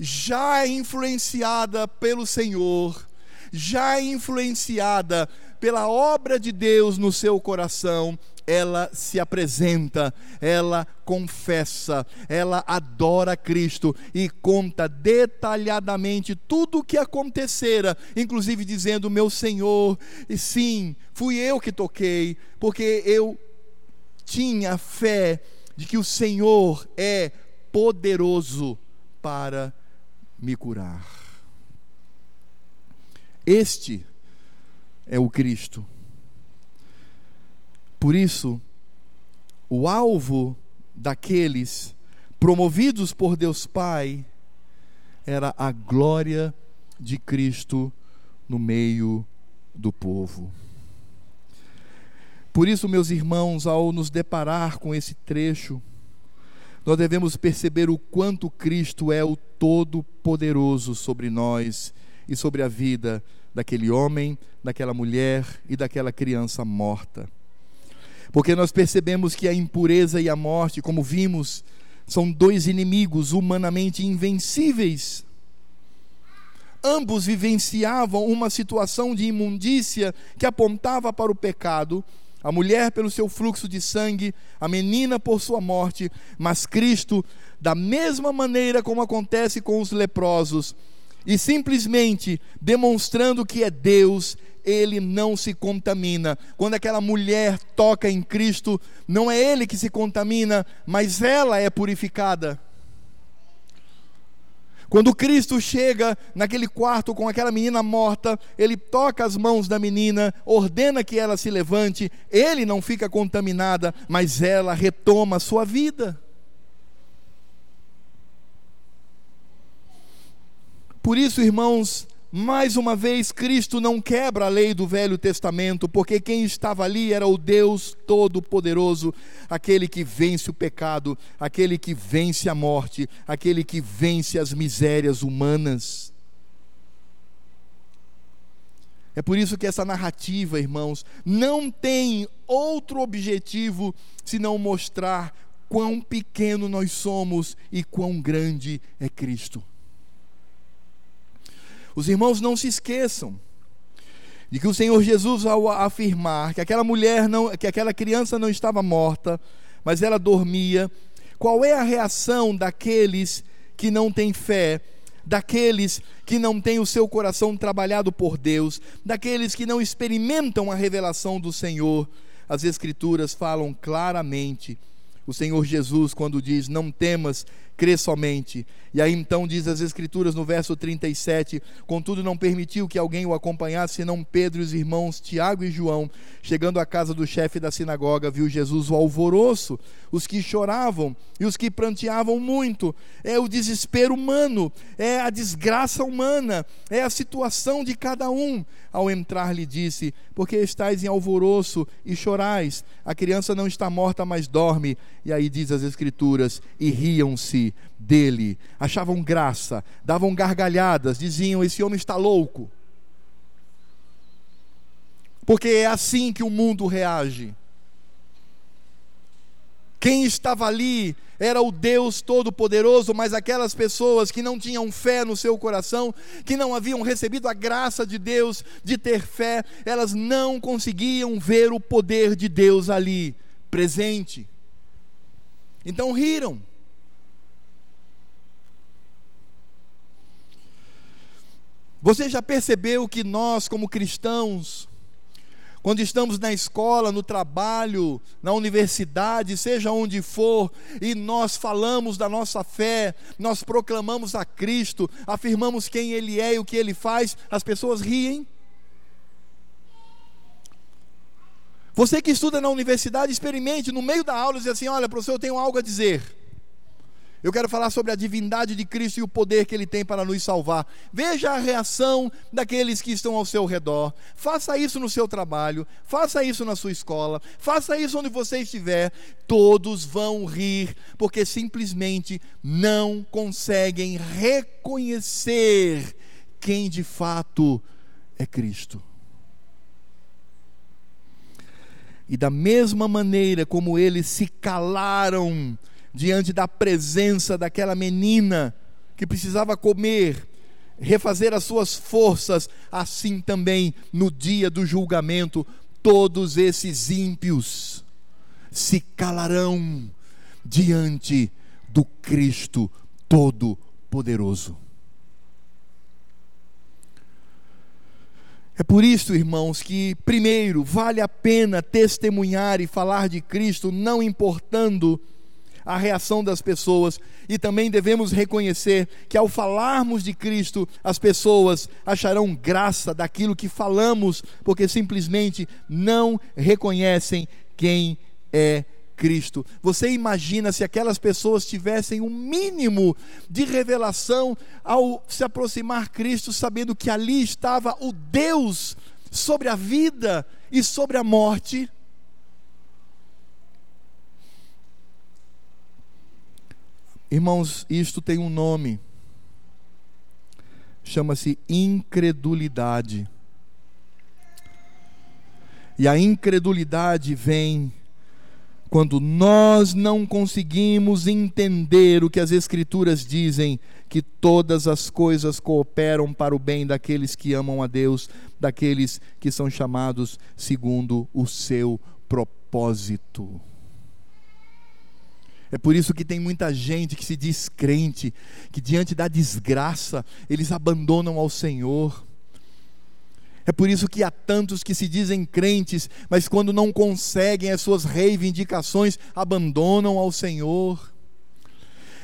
já influenciada pelo Senhor, já influenciada pela obra de Deus no seu coração, ela se apresenta, ela confessa, ela adora Cristo e conta detalhadamente tudo o que acontecera, inclusive dizendo: Meu Senhor, e sim, fui eu que toquei, porque eu tinha fé de que o Senhor é poderoso para me curar. Este é o Cristo por isso, o alvo daqueles promovidos por Deus Pai era a glória de Cristo no meio do povo. Por isso, meus irmãos, ao nos deparar com esse trecho, nós devemos perceber o quanto Cristo é o Todo-Poderoso sobre nós e sobre a vida daquele homem, daquela mulher e daquela criança morta. Porque nós percebemos que a impureza e a morte, como vimos, são dois inimigos humanamente invencíveis. Ambos vivenciavam uma situação de imundícia que apontava para o pecado, a mulher pelo seu fluxo de sangue, a menina por sua morte, mas Cristo, da mesma maneira como acontece com os leprosos, e simplesmente demonstrando que é Deus, ele não se contamina. Quando aquela mulher toca em Cristo, não é ele que se contamina, mas ela é purificada. Quando Cristo chega naquele quarto com aquela menina morta, ele toca as mãos da menina, ordena que ela se levante, ele não fica contaminada, mas ela retoma a sua vida. Por isso, irmãos, mais uma vez, Cristo não quebra a lei do Velho Testamento, porque quem estava ali era o Deus Todo-Poderoso, aquele que vence o pecado, aquele que vence a morte, aquele que vence as misérias humanas. É por isso que essa narrativa, irmãos, não tem outro objetivo senão mostrar quão pequeno nós somos e quão grande é Cristo. Os irmãos não se esqueçam de que o Senhor Jesus, ao afirmar que aquela mulher não, que aquela criança não estava morta, mas ela dormia, qual é a reação daqueles que não têm fé, daqueles que não têm o seu coração trabalhado por Deus, daqueles que não experimentam a revelação do Senhor? As Escrituras falam claramente. O Senhor Jesus, quando diz: Não temas, crê somente. E aí então diz as Escrituras no verso 37: Contudo, não permitiu que alguém o acompanhasse, senão Pedro e os irmãos Tiago e João. Chegando à casa do chefe da sinagoga, viu Jesus o alvoroço, os que choravam e os que pranteavam muito. É o desespero humano, é a desgraça humana, é a situação de cada um. Ao entrar, lhe disse: Porque estáis em alvoroço e chorais? A criança não está morta, mas dorme. E aí diz as Escrituras: E riam-se dele, achavam graça, davam gargalhadas, diziam: Esse homem está louco. Porque é assim que o mundo reage. Quem estava ali era o Deus Todo-Poderoso, mas aquelas pessoas que não tinham fé no seu coração, que não haviam recebido a graça de Deus de ter fé, elas não conseguiam ver o poder de Deus ali presente. Então riram. Você já percebeu que nós, como cristãos, quando estamos na escola, no trabalho, na universidade, seja onde for, e nós falamos da nossa fé, nós proclamamos a Cristo, afirmamos quem Ele é e o que Ele faz, as pessoas riem. Você que estuda na universidade, experimente no meio da aula dizer assim: olha, professor, eu tenho algo a dizer. Eu quero falar sobre a divindade de Cristo e o poder que Ele tem para nos salvar. Veja a reação daqueles que estão ao seu redor. Faça isso no seu trabalho, faça isso na sua escola, faça isso onde você estiver. Todos vão rir, porque simplesmente não conseguem reconhecer quem de fato é Cristo. E da mesma maneira como eles se calaram diante da presença daquela menina que precisava comer, refazer as suas forças, assim também no dia do julgamento, todos esses ímpios se calarão diante do Cristo Todo-Poderoso. É por isso, irmãos, que, primeiro, vale a pena testemunhar e falar de Cristo, não importando a reação das pessoas e também devemos reconhecer que ao falarmos de Cristo, as pessoas acharão graça daquilo que falamos, porque simplesmente não reconhecem quem é Cristo. Você imagina se aquelas pessoas tivessem um mínimo de revelação ao se aproximar Cristo, sabendo que ali estava o Deus sobre a vida e sobre a morte? Irmãos, isto tem um nome. Chama-se incredulidade. E a incredulidade vem quando nós não conseguimos entender o que as Escrituras dizem, que todas as coisas cooperam para o bem daqueles que amam a Deus, daqueles que são chamados segundo o seu propósito. É por isso que tem muita gente que se diz crente, que diante da desgraça eles abandonam ao Senhor. É por isso que há tantos que se dizem crentes, mas quando não conseguem as suas reivindicações, abandonam ao Senhor.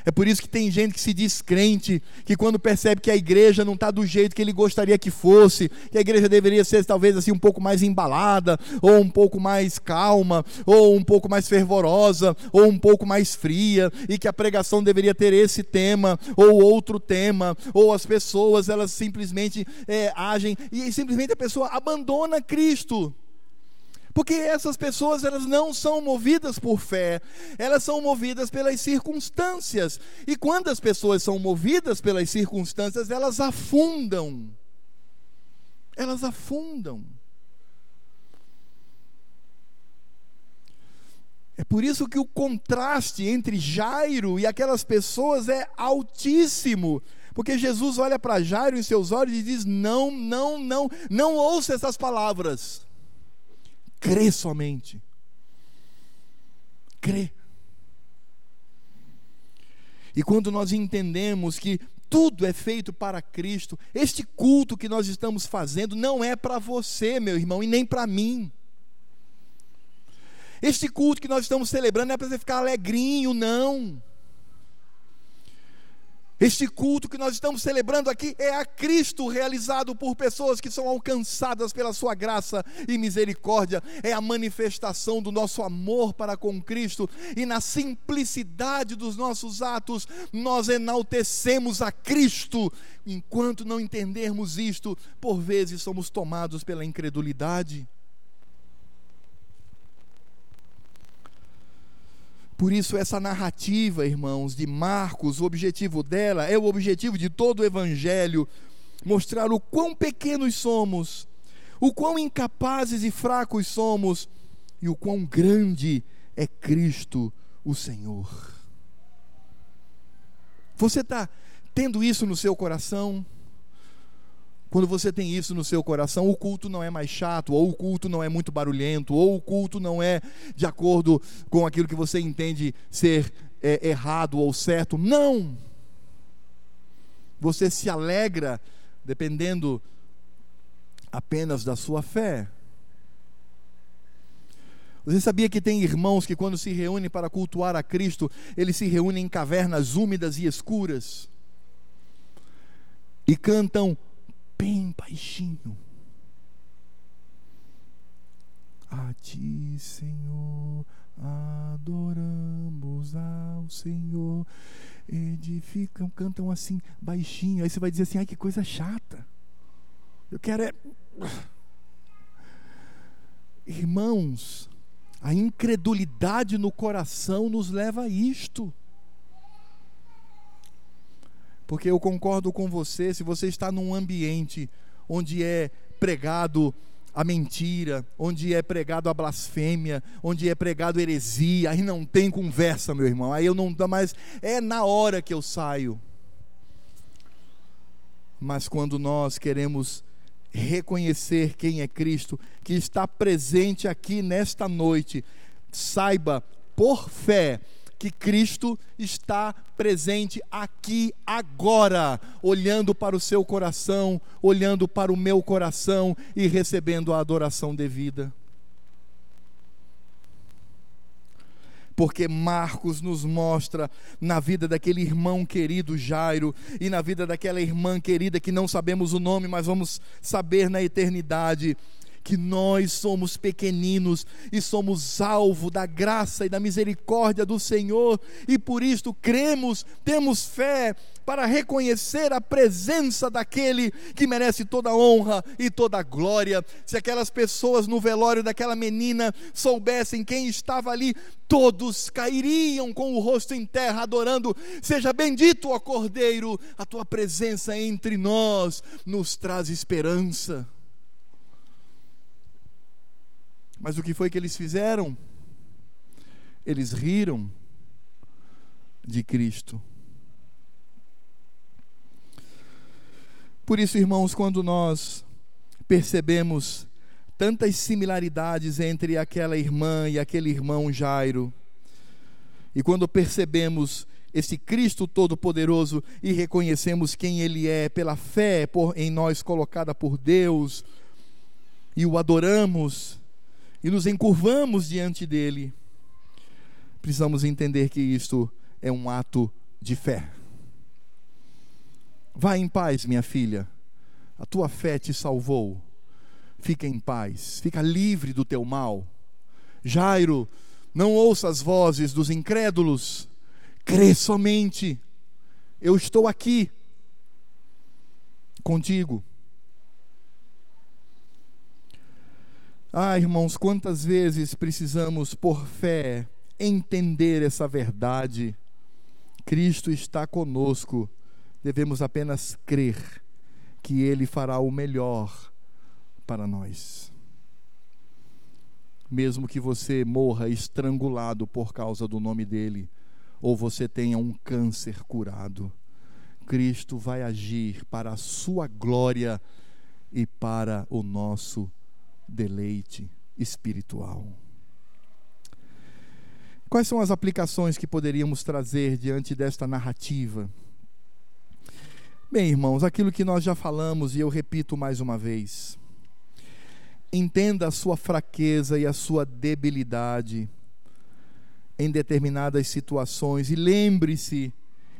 É por isso que tem gente que se diz crente, que quando percebe que a igreja não está do jeito que ele gostaria que fosse, que a igreja deveria ser talvez assim um pouco mais embalada, ou um pouco mais calma, ou um pouco mais fervorosa, ou um pouco mais fria, e que a pregação deveria ter esse tema, ou outro tema, ou as pessoas elas simplesmente é, agem, e simplesmente a pessoa abandona Cristo. Porque essas pessoas elas não são movidas por fé, elas são movidas pelas circunstâncias. E quando as pessoas são movidas pelas circunstâncias, elas afundam. Elas afundam. É por isso que o contraste entre Jairo e aquelas pessoas é altíssimo. Porque Jesus olha para Jairo em seus olhos e diz: Não, não, não, não ouça essas palavras crê somente. Crê. E quando nós entendemos que tudo é feito para Cristo, este culto que nós estamos fazendo não é para você, meu irmão, e nem para mim. Este culto que nós estamos celebrando não é para você ficar alegrinho, não. Este culto que nós estamos celebrando aqui é a Cristo realizado por pessoas que são alcançadas pela Sua graça e misericórdia. É a manifestação do nosso amor para com Cristo e na simplicidade dos nossos atos nós enaltecemos a Cristo. Enquanto não entendermos isto, por vezes somos tomados pela incredulidade. Por isso, essa narrativa, irmãos, de Marcos, o objetivo dela é o objetivo de todo o Evangelho mostrar o quão pequenos somos, o quão incapazes e fracos somos e o quão grande é Cristo, o Senhor. Você está tendo isso no seu coração? Quando você tem isso no seu coração, o culto não é mais chato, ou o culto não é muito barulhento, ou o culto não é de acordo com aquilo que você entende ser é, errado ou certo. Não! Você se alegra dependendo apenas da sua fé. Você sabia que tem irmãos que, quando se reúnem para cultuar a Cristo, eles se reúnem em cavernas úmidas e escuras e cantam bem baixinho. A ti, Senhor, adoramos ao Senhor. Edificam, cantam assim, baixinho. Aí você vai dizer assim: ai, que coisa chata. Eu quero é. Irmãos, a incredulidade no coração nos leva a isto. Porque eu concordo com você, se você está num ambiente onde é pregado a mentira, onde é pregado a blasfêmia, onde é pregado heresia, aí não tem conversa, meu irmão. Aí eu não dá mais, é na hora que eu saio. Mas quando nós queremos reconhecer quem é Cristo, que está presente aqui nesta noite, saiba por fé que Cristo está presente aqui agora, olhando para o seu coração, olhando para o meu coração e recebendo a adoração devida. porque Marcos nos mostra na vida daquele irmão querido Jairo e na vida daquela irmã querida que não sabemos o nome, mas vamos saber na eternidade que nós somos pequeninos e somos alvo da graça e da misericórdia do Senhor, e por isto cremos, temos fé para reconhecer a presença daquele que merece toda honra e toda glória. Se aquelas pessoas no velório daquela menina soubessem quem estava ali, todos cairiam com o rosto em terra, adorando: Seja bendito, ó Cordeiro, a tua presença entre nós nos traz esperança. Mas o que foi que eles fizeram? Eles riram de Cristo. Por isso, irmãos, quando nós percebemos tantas similaridades entre aquela irmã e aquele irmão Jairo, e quando percebemos esse Cristo Todo-Poderoso e reconhecemos quem Ele é pela fé por, em nós colocada por Deus, e o adoramos, e nos encurvamos diante dele, precisamos entender que isto é um ato de fé. Vá em paz, minha filha, a tua fé te salvou. Fica em paz, fica livre do teu mal. Jairo, não ouça as vozes dos incrédulos, crê somente. Eu estou aqui contigo. Ah, irmãos, quantas vezes precisamos, por fé, entender essa verdade. Cristo está conosco, devemos apenas crer que Ele fará o melhor para nós. Mesmo que você morra estrangulado por causa do nome dEle, ou você tenha um câncer curado, Cristo vai agir para a sua glória e para o nosso deleite espiritual. Quais são as aplicações que poderíamos trazer diante desta narrativa? Bem, irmãos, aquilo que nós já falamos e eu repito mais uma vez. Entenda a sua fraqueza e a sua debilidade em determinadas situações e lembre-se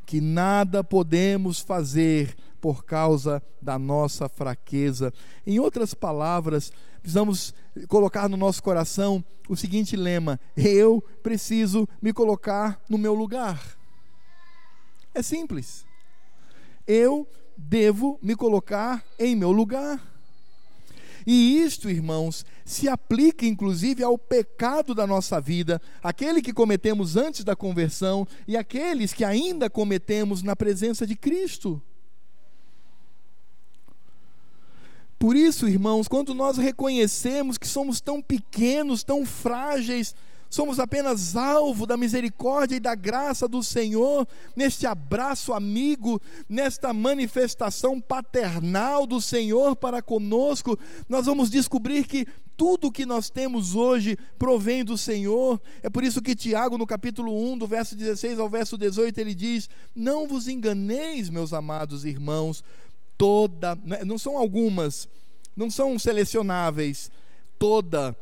que nada podemos fazer por causa da nossa fraqueza. Em outras palavras, precisamos colocar no nosso coração o seguinte lema: eu preciso me colocar no meu lugar. É simples. Eu devo me colocar em meu lugar. E isto, irmãos, se aplica inclusive ao pecado da nossa vida, aquele que cometemos antes da conversão e aqueles que ainda cometemos na presença de Cristo. Por isso, irmãos, quando nós reconhecemos que somos tão pequenos, tão frágeis, somos apenas alvo da misericórdia e da graça do Senhor, neste abraço amigo, nesta manifestação paternal do Senhor para conosco, nós vamos descobrir que tudo o que nós temos hoje provém do Senhor. É por isso que Tiago, no capítulo 1, do verso 16 ao verso 18, ele diz: Não vos enganeis, meus amados irmãos, toda, não são algumas, não são selecionáveis, toda,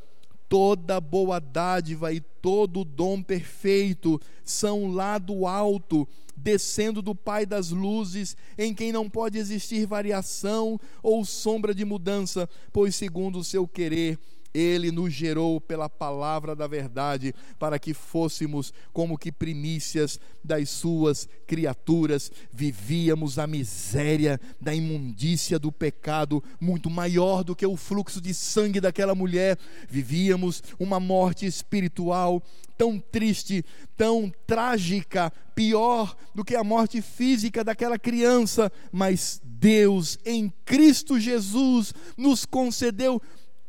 toda boa dádiva e todo dom perfeito são lá do alto, descendo do Pai das luzes, em quem não pode existir variação ou sombra de mudança, pois segundo o seu querer ele nos gerou pela palavra da verdade, para que fôssemos como que primícias das suas criaturas. Vivíamos a miséria da imundícia do pecado, muito maior do que o fluxo de sangue daquela mulher. Vivíamos uma morte espiritual tão triste, tão trágica, pior do que a morte física daquela criança, mas Deus em Cristo Jesus nos concedeu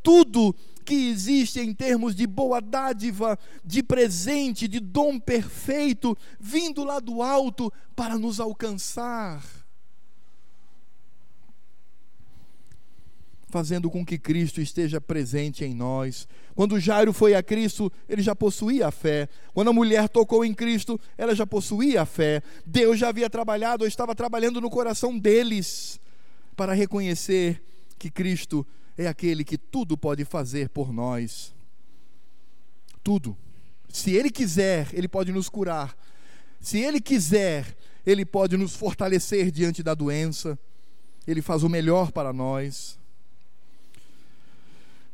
tudo que existe em termos de boa dádiva, de presente, de dom perfeito, vindo lá do alto para nos alcançar. Fazendo com que Cristo esteja presente em nós. Quando Jairo foi a Cristo, ele já possuía a fé. Quando a mulher tocou em Cristo, ela já possuía a fé. Deus já havia trabalhado, ou estava trabalhando no coração deles, para reconhecer que Cristo é aquele que tudo pode fazer por nós. Tudo. Se Ele quiser, Ele pode nos curar. Se Ele quiser, Ele pode nos fortalecer diante da doença. Ele faz o melhor para nós.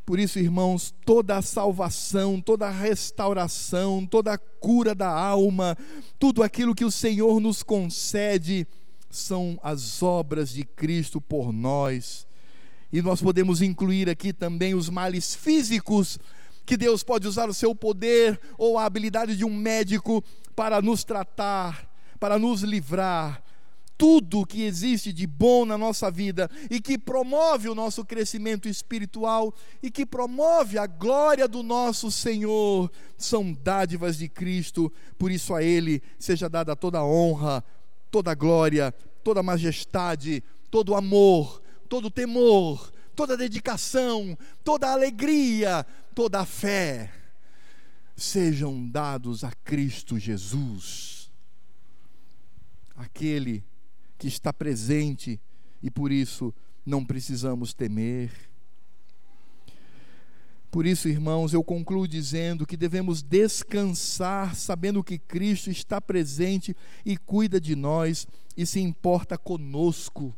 Por isso, irmãos, toda a salvação, toda a restauração, toda a cura da alma, tudo aquilo que o Senhor nos concede, são as obras de Cristo por nós e nós podemos incluir aqui também os males físicos, que Deus pode usar o seu poder ou a habilidade de um médico para nos tratar, para nos livrar. Tudo que existe de bom na nossa vida e que promove o nosso crescimento espiritual e que promove a glória do nosso Senhor são dádivas de Cristo, por isso a Ele seja dada toda a honra, toda a glória, toda a majestade, todo o amor, todo temor, toda dedicação, toda alegria, toda a fé sejam dados a Cristo Jesus, aquele que está presente e por isso não precisamos temer. Por isso, irmãos, eu concluo dizendo que devemos descansar sabendo que Cristo está presente e cuida de nós e se importa conosco.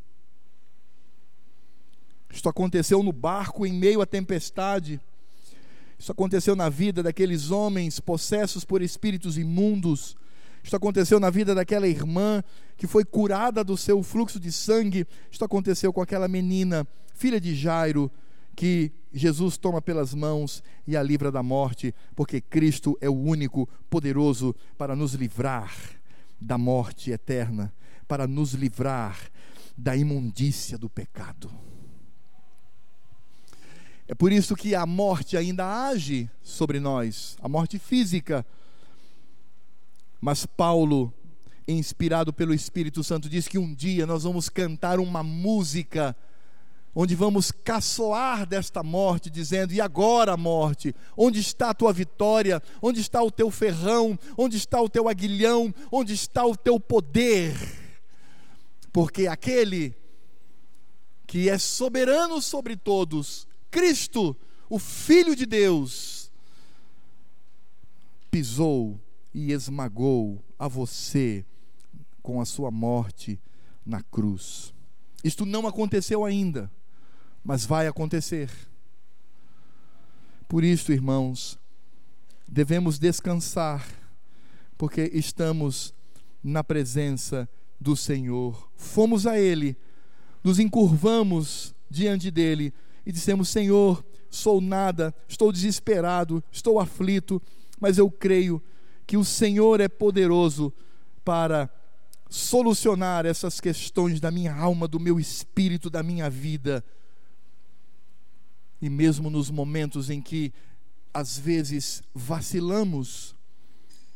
Isto aconteceu no barco em meio à tempestade. Isso aconteceu na vida daqueles homens possessos por espíritos imundos. Isto aconteceu na vida daquela irmã que foi curada do seu fluxo de sangue. Isto aconteceu com aquela menina, filha de Jairo, que Jesus toma pelas mãos e a livra da morte, porque Cristo é o único poderoso para nos livrar da morte eterna, para nos livrar da imundícia do pecado. É por isso que a morte ainda age sobre nós, a morte física. Mas Paulo, inspirado pelo Espírito Santo, diz que um dia nós vamos cantar uma música onde vamos caçoar desta morte, dizendo: E agora, morte? Onde está a tua vitória? Onde está o teu ferrão? Onde está o teu aguilhão? Onde está o teu poder? Porque aquele que é soberano sobre todos, Cristo, o Filho de Deus, pisou e esmagou a você com a sua morte na cruz. Isto não aconteceu ainda, mas vai acontecer. Por isso, irmãos, devemos descansar, porque estamos na presença do Senhor. Fomos a Ele, nos encurvamos diante dele e dissemos: Senhor, sou nada, estou desesperado, estou aflito, mas eu creio que o Senhor é poderoso para solucionar essas questões da minha alma, do meu espírito, da minha vida. E mesmo nos momentos em que às vezes vacilamos,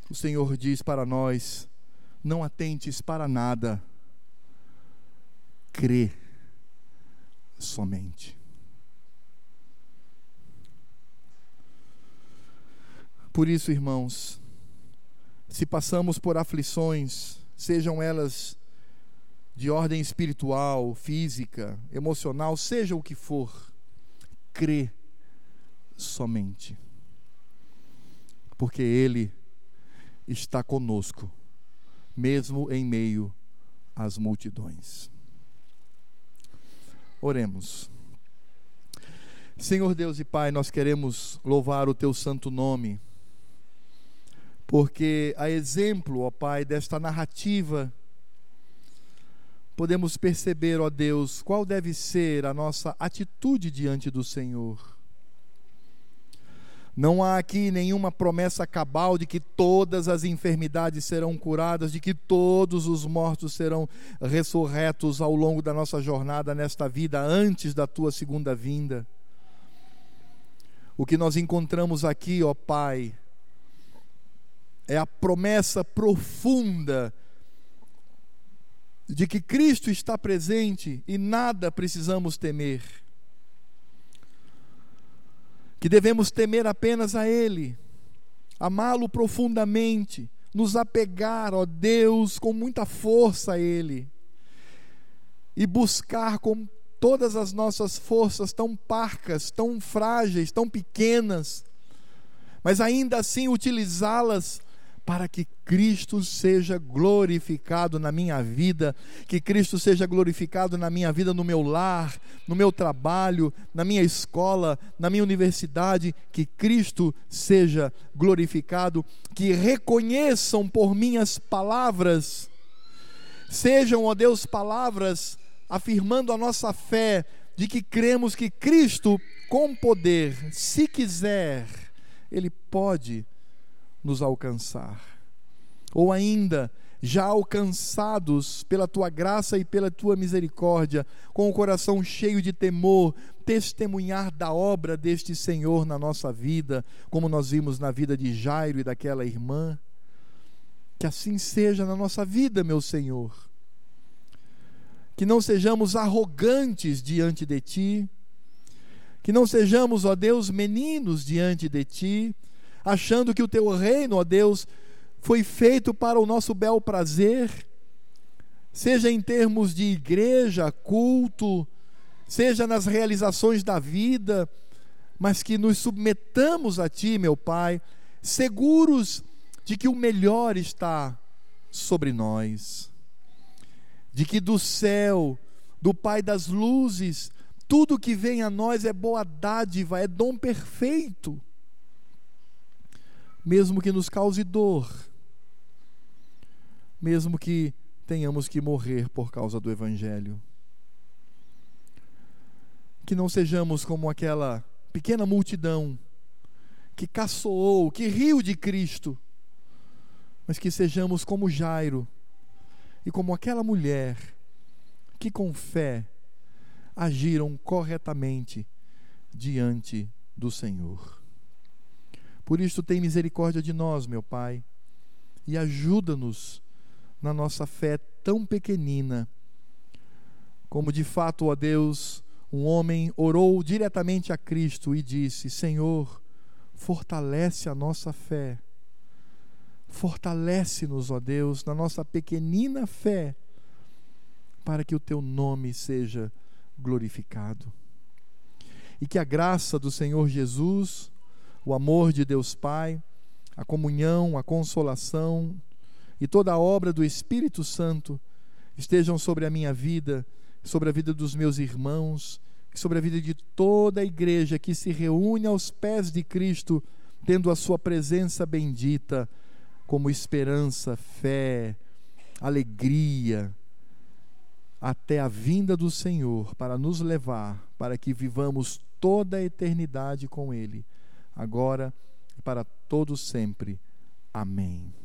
o Senhor diz para nós: não atentes para nada, crê somente. Por isso, irmãos, se passamos por aflições, sejam elas de ordem espiritual, física, emocional, seja o que for, crê somente. Porque Ele está conosco, mesmo em meio às multidões. Oremos. Senhor Deus e Pai, nós queremos louvar o Teu santo nome porque a exemplo, ó Pai, desta narrativa, podemos perceber, ó Deus, qual deve ser a nossa atitude diante do Senhor. Não há aqui nenhuma promessa cabal de que todas as enfermidades serão curadas, de que todos os mortos serão ressurretos ao longo da nossa jornada nesta vida, antes da tua segunda vinda. O que nós encontramos aqui, ó Pai, é a promessa profunda de que Cristo está presente e nada precisamos temer. Que devemos temer apenas a Ele, amá-lo profundamente, nos apegar, ó Deus, com muita força a Ele e buscar com todas as nossas forças tão parcas, tão frágeis, tão pequenas, mas ainda assim utilizá-las para que Cristo seja glorificado na minha vida, que Cristo seja glorificado na minha vida, no meu lar, no meu trabalho, na minha escola, na minha universidade, que Cristo seja glorificado, que reconheçam por minhas palavras, sejam, ó Deus, palavras afirmando a nossa fé de que cremos que Cristo, com poder, se quiser, Ele pode nos alcançar. Ou ainda, já alcançados pela tua graça e pela tua misericórdia, com o coração cheio de temor, testemunhar da obra deste Senhor na nossa vida, como nós vimos na vida de Jairo e daquela irmã. Que assim seja na nossa vida, meu Senhor. Que não sejamos arrogantes diante de ti, que não sejamos, ó Deus, meninos diante de ti, achando que o teu reino, ó Deus, foi feito para o nosso bel prazer, seja em termos de igreja, culto, seja nas realizações da vida, mas que nos submetamos a Ti, meu Pai, seguros de que o melhor está sobre nós, de que do céu, do Pai das luzes, tudo que vem a nós é boa dádiva, é dom perfeito mesmo que nos cause dor, mesmo que tenhamos que morrer por causa do Evangelho. Que não sejamos como aquela pequena multidão que caçoou, que riu de Cristo, mas que sejamos como Jairo e como aquela mulher que com fé agiram corretamente diante do Senhor. Por isso, tem misericórdia de nós, meu Pai, e ajuda-nos na nossa fé tão pequenina. Como de fato, ó Deus, um homem orou diretamente a Cristo e disse: Senhor, fortalece a nossa fé. Fortalece-nos, ó Deus, na nossa pequenina fé, para que o teu nome seja glorificado. E que a graça do Senhor Jesus, o amor de Deus Pai, a comunhão, a consolação e toda a obra do Espírito Santo estejam sobre a minha vida, sobre a vida dos meus irmãos, sobre a vida de toda a igreja que se reúne aos pés de Cristo, tendo a sua presença bendita como esperança, fé, alegria, até a vinda do Senhor para nos levar, para que vivamos toda a eternidade com Ele, agora e para todo sempre. Amém.